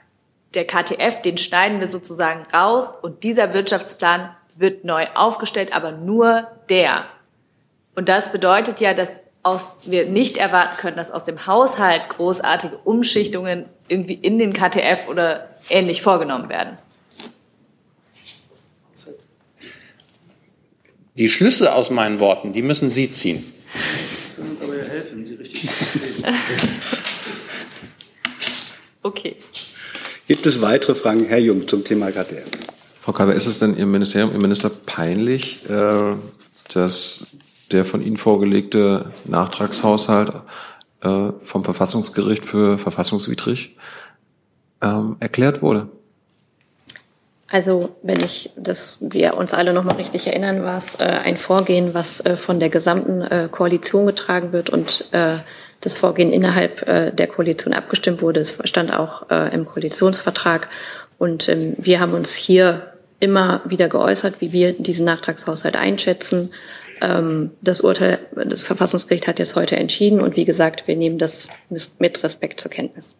der KTF, den schneiden wir sozusagen raus und dieser Wirtschaftsplan wird neu aufgestellt, aber nur der. Und das bedeutet ja, dass aus, wir nicht erwarten können, dass aus dem Haushalt großartige Umschichtungen irgendwie in den KTF oder ähnlich vorgenommen werden. Die Schlüsse aus meinen Worten, die müssen Sie ziehen. Können uns aber ja helfen, Sie richtig. okay. Gibt es weitere Fragen? Herr Jung zum Thema KTF. Frau Kaber, ist es denn Ihrem Ministerium, Ihrem Minister peinlich, äh, dass der von Ihnen vorgelegte Nachtragshaushalt äh, vom Verfassungsgericht für verfassungswidrig ähm, erklärt wurde? Also wenn ich das wir uns alle noch mal richtig erinnern, war es äh, ein Vorgehen, was äh, von der gesamten äh, Koalition getragen wird und äh, das Vorgehen innerhalb äh, der Koalition abgestimmt wurde. Es stand auch äh, im Koalitionsvertrag. Und ähm, wir haben uns hier immer wieder geäußert, wie wir diesen Nachtragshaushalt einschätzen. Ähm, das Urteil, das Verfassungsgericht hat jetzt heute entschieden. Und wie gesagt, wir nehmen das mit Respekt zur Kenntnis.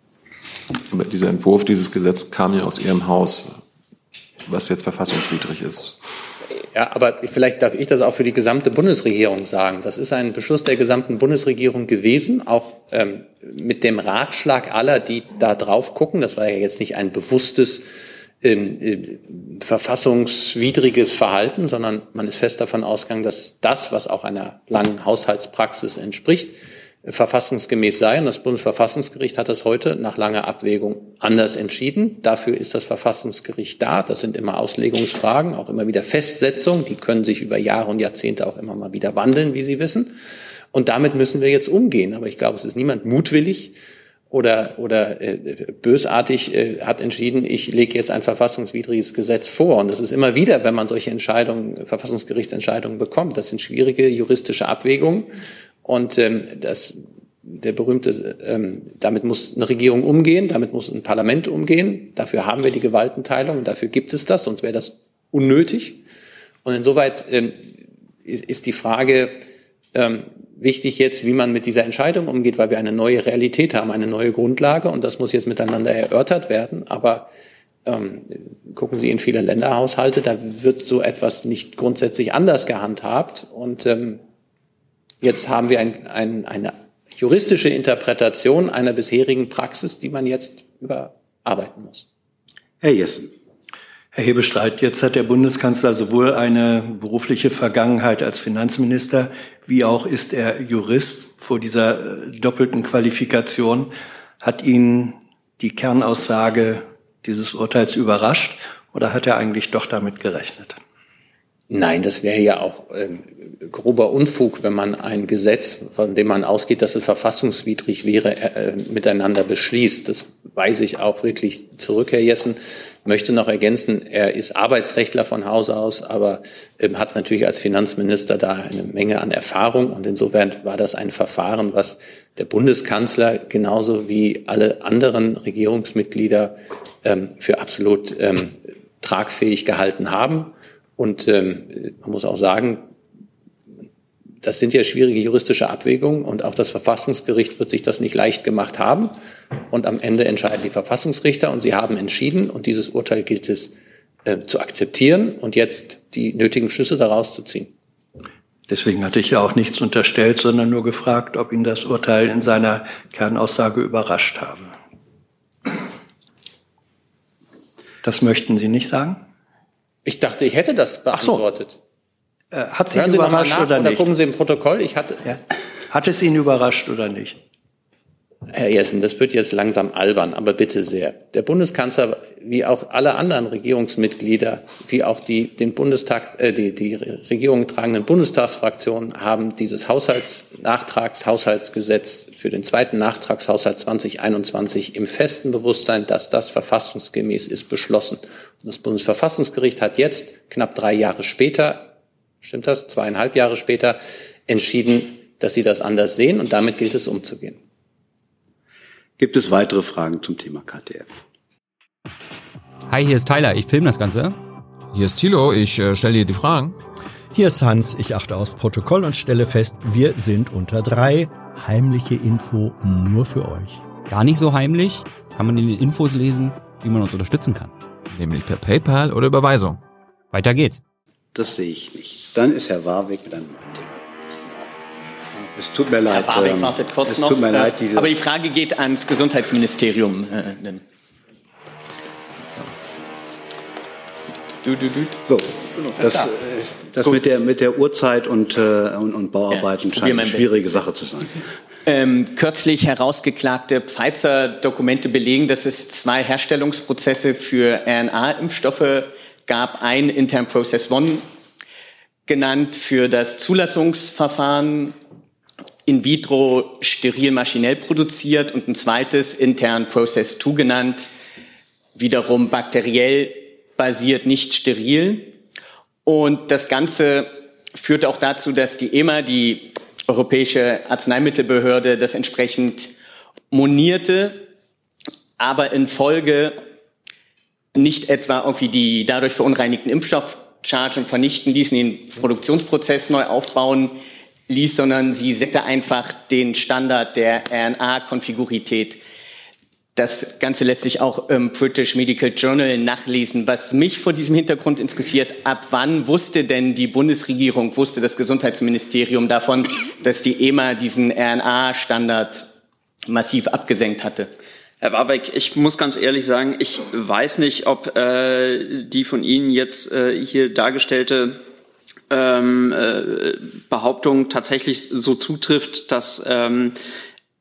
Aber dieser Entwurf dieses Gesetzes kam ja aus Ihrem Haus, was jetzt verfassungswidrig ist. Ja, aber vielleicht darf ich das auch für die gesamte Bundesregierung sagen. Das ist ein Beschluss der gesamten Bundesregierung gewesen, auch ähm, mit dem Ratschlag aller, die da drauf gucken. Das war ja jetzt nicht ein bewusstes verfassungswidriges Verhalten, sondern man ist fest davon ausgegangen, dass das, was auch einer langen Haushaltspraxis entspricht, verfassungsgemäß sei. Und das Bundesverfassungsgericht hat das heute nach langer Abwägung anders entschieden. Dafür ist das Verfassungsgericht da. Das sind immer Auslegungsfragen, auch immer wieder Festsetzungen. Die können sich über Jahre und Jahrzehnte auch immer mal wieder wandeln, wie Sie wissen. Und damit müssen wir jetzt umgehen. Aber ich glaube, es ist niemand mutwillig oder, oder äh, bösartig äh, hat entschieden, ich lege jetzt ein verfassungswidriges Gesetz vor. Und das ist immer wieder, wenn man solche Entscheidungen, Verfassungsgerichtsentscheidungen bekommt. Das sind schwierige juristische Abwägungen. Und ähm, das, der berühmte, ähm, damit muss eine Regierung umgehen, damit muss ein Parlament umgehen. Dafür haben wir die Gewaltenteilung, dafür gibt es das, sonst wäre das unnötig. Und insoweit ähm, ist, ist die Frage ähm, wichtig jetzt, wie man mit dieser Entscheidung umgeht, weil wir eine neue Realität haben, eine neue Grundlage und das muss jetzt miteinander erörtert werden. Aber ähm, gucken Sie in viele Länderhaushalte, da wird so etwas nicht grundsätzlich anders gehandhabt und ähm, Jetzt haben wir ein, ein, eine juristische Interpretation einer bisherigen Praxis, die man jetzt überarbeiten muss. Herr Jessen. Herr Hebestreit, jetzt hat der Bundeskanzler sowohl eine berufliche Vergangenheit als Finanzminister, wie auch ist er Jurist vor dieser äh, doppelten Qualifikation. Hat ihn die Kernaussage dieses Urteils überrascht oder hat er eigentlich doch damit gerechnet? Nein, das wäre ja auch ähm, grober Unfug, wenn man ein Gesetz, von dem man ausgeht, dass es verfassungswidrig wäre, äh, miteinander beschließt. Das weise ich auch wirklich zurück, Herr Jessen. Möchte noch ergänzen, er ist Arbeitsrechtler von Hause aus, aber ähm, hat natürlich als Finanzminister da eine Menge an Erfahrung. Und insofern war das ein Verfahren, was der Bundeskanzler genauso wie alle anderen Regierungsmitglieder ähm, für absolut ähm, tragfähig gehalten haben. Und ähm, man muss auch sagen, das sind ja schwierige juristische Abwägungen und auch das Verfassungsgericht wird sich das nicht leicht gemacht haben. Und am Ende entscheiden die Verfassungsrichter und sie haben entschieden und dieses Urteil gilt es äh, zu akzeptieren und jetzt die nötigen Schlüsse daraus zu ziehen. Deswegen hatte ich ja auch nichts unterstellt, sondern nur gefragt, ob ihn das Urteil in seiner Kernaussage überrascht habe. Das möchten Sie nicht sagen? Ich dachte, ich hätte das beantwortet. So. Äh, hat Sie Hören überrascht nach, oder nicht? Oder gucken Sie im Protokoll. Ich hatte. Ja. Hat es ihn überrascht oder nicht? Herr Jessen, das wird jetzt langsam albern, aber bitte sehr. Der Bundeskanzler, wie auch alle anderen Regierungsmitglieder, wie auch die den Bundestag, äh, die, die Regierung tragenden Bundestagsfraktionen haben dieses Haushaltsnachtragshaushaltsgesetz für den zweiten Nachtragshaushalt 2021 im festen Bewusstsein, dass das verfassungsgemäß ist, beschlossen. Das Bundesverfassungsgericht hat jetzt, knapp drei Jahre später, stimmt das, zweieinhalb Jahre später, entschieden, dass sie das anders sehen und damit gilt es umzugehen. Gibt es weitere Fragen zum Thema KTF? Hi, hier ist Tyler, ich filme das Ganze. Hier ist Thilo, ich äh, stelle dir die Fragen. Hier ist Hans, ich achte aufs Protokoll und stelle fest, wir sind unter drei. Heimliche Info nur für euch. Gar nicht so heimlich, kann man in den Infos lesen, wie man uns unterstützen kann. Nämlich per PayPal oder Überweisung. Weiter geht's. Das sehe ich nicht. Dann ist Herr Warwick mit einem Thema. Es tut mir Herr leid. Warwick ähm, wartet kurz es noch. tut mir Äh, leid, diese Aber die Frage geht ans Gesundheitsministerium. Du, du, du. So, das das, da. äh, das mit der, mit der Uhrzeit und, äh, und, und Bauarbeiten probier scheint eine schwierige Sache zu sein. Ähm, kürzlich herausgeklagte Pfizer-Dokumente belegen, dass es zwei Herstellungsprozesse für RNA-Impfstoffe gab. Ein Intern Process One genannt für das Zulassungsverfahren in vitro steril maschinell produziert und ein zweites intern Process 2 genannt, wiederum bakteriell basiert, nicht steril. Und das Ganze führt auch dazu, dass die EMA, die Europäische Arzneimittelbehörde, das entsprechend monierte, aber in Folge nicht etwa irgendwie die dadurch verunreinigten Impfstoffchargen vernichten ließen, den Produktionsprozess neu aufbauen ließ, sondern sie setzte einfach den Standard der RNA-Konfigurität. Das Ganze lässt sich auch im British Medical Journal nachlesen. Was mich vor diesem Hintergrund interessiert, ab wann wusste denn die Bundesregierung, wusste das Gesundheitsministerium davon, dass die EMA diesen RNA-Standard massiv abgesenkt hatte? Herr Warbeck, ich muss ganz ehrlich sagen, ich weiß nicht, ob äh, die von Ihnen jetzt äh, hier dargestellte ähm, äh, Behauptung tatsächlich so zutrifft, dass ähm,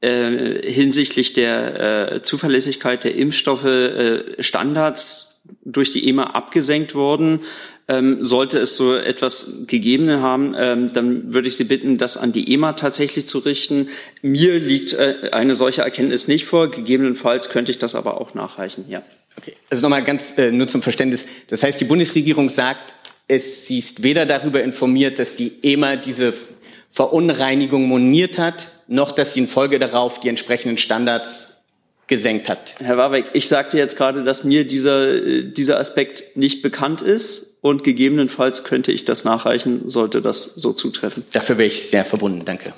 äh, hinsichtlich der äh, Zuverlässigkeit der Impfstoffe äh, Standards durch die EMA abgesenkt wurden. Ähm, sollte es so etwas gegeben haben, ähm, dann würde ich Sie bitten, das an die EMA tatsächlich zu richten. Mir liegt äh, eine solche Erkenntnis nicht vor. Gegebenenfalls könnte ich das aber auch nachreichen. Ja. Okay. Also nochmal ganz äh, nur zum Verständnis. Das heißt, die Bundesregierung sagt, es, sie ist weder darüber informiert, dass die EMA diese Verunreinigung moniert hat, noch dass sie in Folge darauf die entsprechenden Standards gesenkt hat. Herr Warbeck, ich sagte jetzt gerade, dass mir dieser, äh, dieser Aspekt nicht bekannt ist und gegebenenfalls könnte ich das nachreichen, sollte das so zutreffen. Dafür wäre ich sehr verbunden. Danke.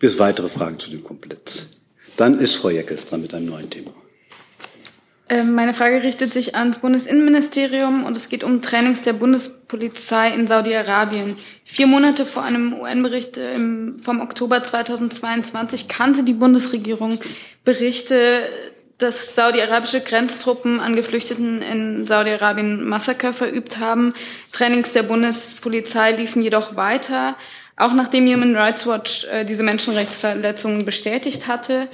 Bis weitere Fragen zu dem Komplex. Dann ist Frau Jeckels dran mit einem neuen Thema. Ähm, Meine Frage richtet sich ans Bundesinnenministerium und es geht um Trainings der Bundespolizei in Saudi-Arabien. Vier Monate vor einem UN-Bericht äh, im- vom Oktober 2022 kannte die Bundesregierung Berichte, dass saudi-arabische Grenztruppen an Geflüchteten in Saudi-Arabien Massaker verübt haben. Trainings der Bundespolizei liefen jedoch weiter, auch nachdem Human Rights Watch äh, diese Menschenrechtsverletzungen bestätigt hatte.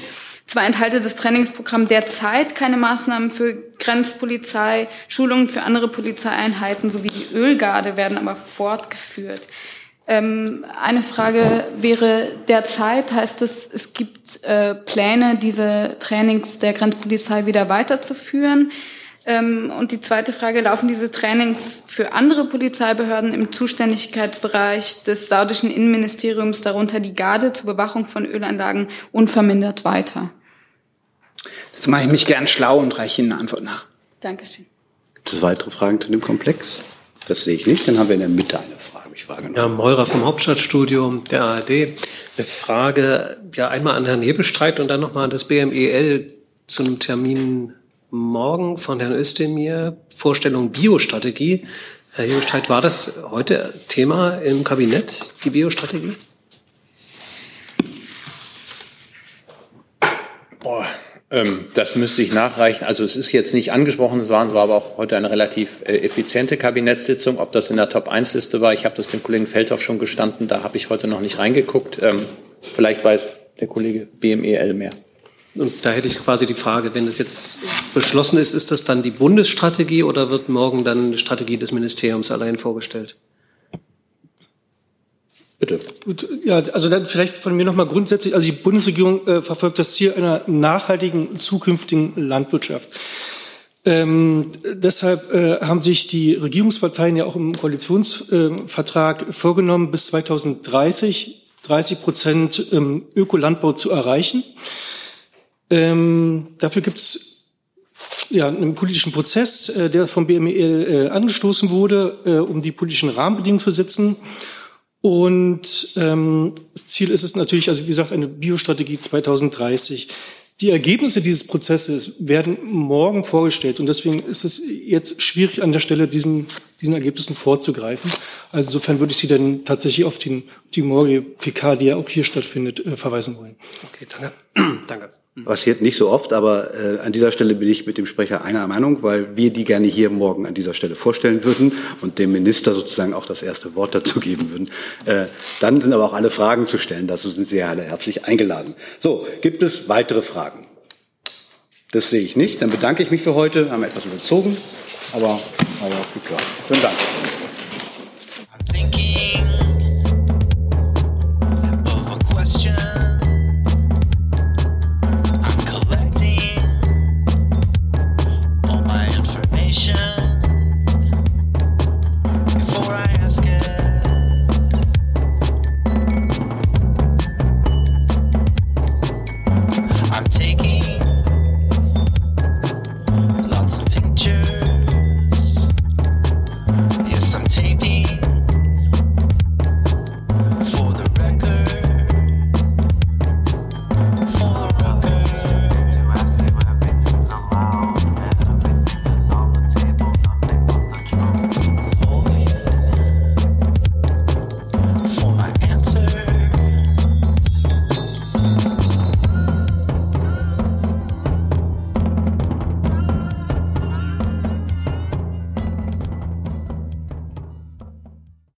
Zwar enthalte das Trainingsprogramm derzeit keine Maßnahmen für Grenzpolizei, Schulungen für andere Polizeieinheiten sowie die Ölgarde werden aber fortgeführt. Ähm, eine Frage wäre derzeit, heißt es, es gibt äh, Pläne, diese Trainings der Grenzpolizei wieder weiterzuführen? Ähm, und die zweite Frage, laufen diese Trainings für andere Polizeibehörden im Zuständigkeitsbereich des saudischen Innenministeriums, darunter die Garde zur Bewachung von Ölanlagen, unvermindert weiter? Jetzt mache ich mich gern schlau und reiche Ihnen eine Antwort nach. Dankeschön. Gibt es weitere Fragen zu dem Komplex? Das sehe ich nicht. Dann haben wir in der Mitte eine Frage. Ich wahrgenommen. Ja, Meurer vom Hauptstadtstudio der ARD. Eine Frage, ja, einmal an Herrn Hebestreit und dann nochmal an das BMEL zum Termin morgen von Herrn Özdemir, Vorstellung Biostrategie. Herr Hebestreit, war das heute Thema im Kabinett, die Biostrategie? Boah, ähm, das müsste ich nachreichen. Also es ist jetzt nicht angesprochen es war aber auch heute eine relativ äh, effiziente Kabinettssitzung. Ob das in der Top-1-Liste war, ich habe das dem Kollegen Feldhoff schon gestanden, da habe ich heute noch nicht reingeguckt. Ähm, vielleicht weiß der Kollege BMEL mehr. Und da hätte ich quasi die Frage, wenn es jetzt beschlossen ist, ist das dann die Bundesstrategie oder wird morgen dann die Strategie des Ministeriums allein vorgestellt? Bitte. Gut, ja, also dann vielleicht von mir nochmal grundsätzlich, also die Bundesregierung äh, verfolgt das Ziel einer nachhaltigen zukünftigen Landwirtschaft. Ähm, deshalb äh, haben sich die Regierungsparteien ja auch im Koalitionsvertrag äh, vorgenommen, bis 2030 30 Prozent ähm, Ökolandbau zu erreichen. Ähm, dafür gibt es ja, einen politischen Prozess, äh, der vom BMEL äh, angestoßen wurde, äh, um die politischen Rahmenbedingungen zu setzen. Und ähm, das Ziel ist es natürlich, also wie gesagt, eine Biostrategie 2030. Die Ergebnisse dieses Prozesses werden morgen vorgestellt und deswegen ist es jetzt schwierig an der Stelle diesem, diesen Ergebnissen vorzugreifen. Also insofern würde ich Sie dann tatsächlich auf den, die morgige PK, die ja auch hier stattfindet, äh, verweisen wollen. Okay, danke. danke. Passiert nicht so oft, aber äh, an dieser Stelle bin ich mit dem Sprecher einer Meinung, weil wir die gerne hier morgen an dieser Stelle vorstellen würden und dem Minister sozusagen auch das erste Wort dazu geben würden. Äh, dann sind aber auch alle Fragen zu stellen. Dazu sind Sie alle herzlich eingeladen. So, gibt es weitere Fragen? Das sehe ich nicht. Dann bedanke ich mich für heute. Wir haben etwas überzogen, aber war ja auch geklappt. Vielen Dank.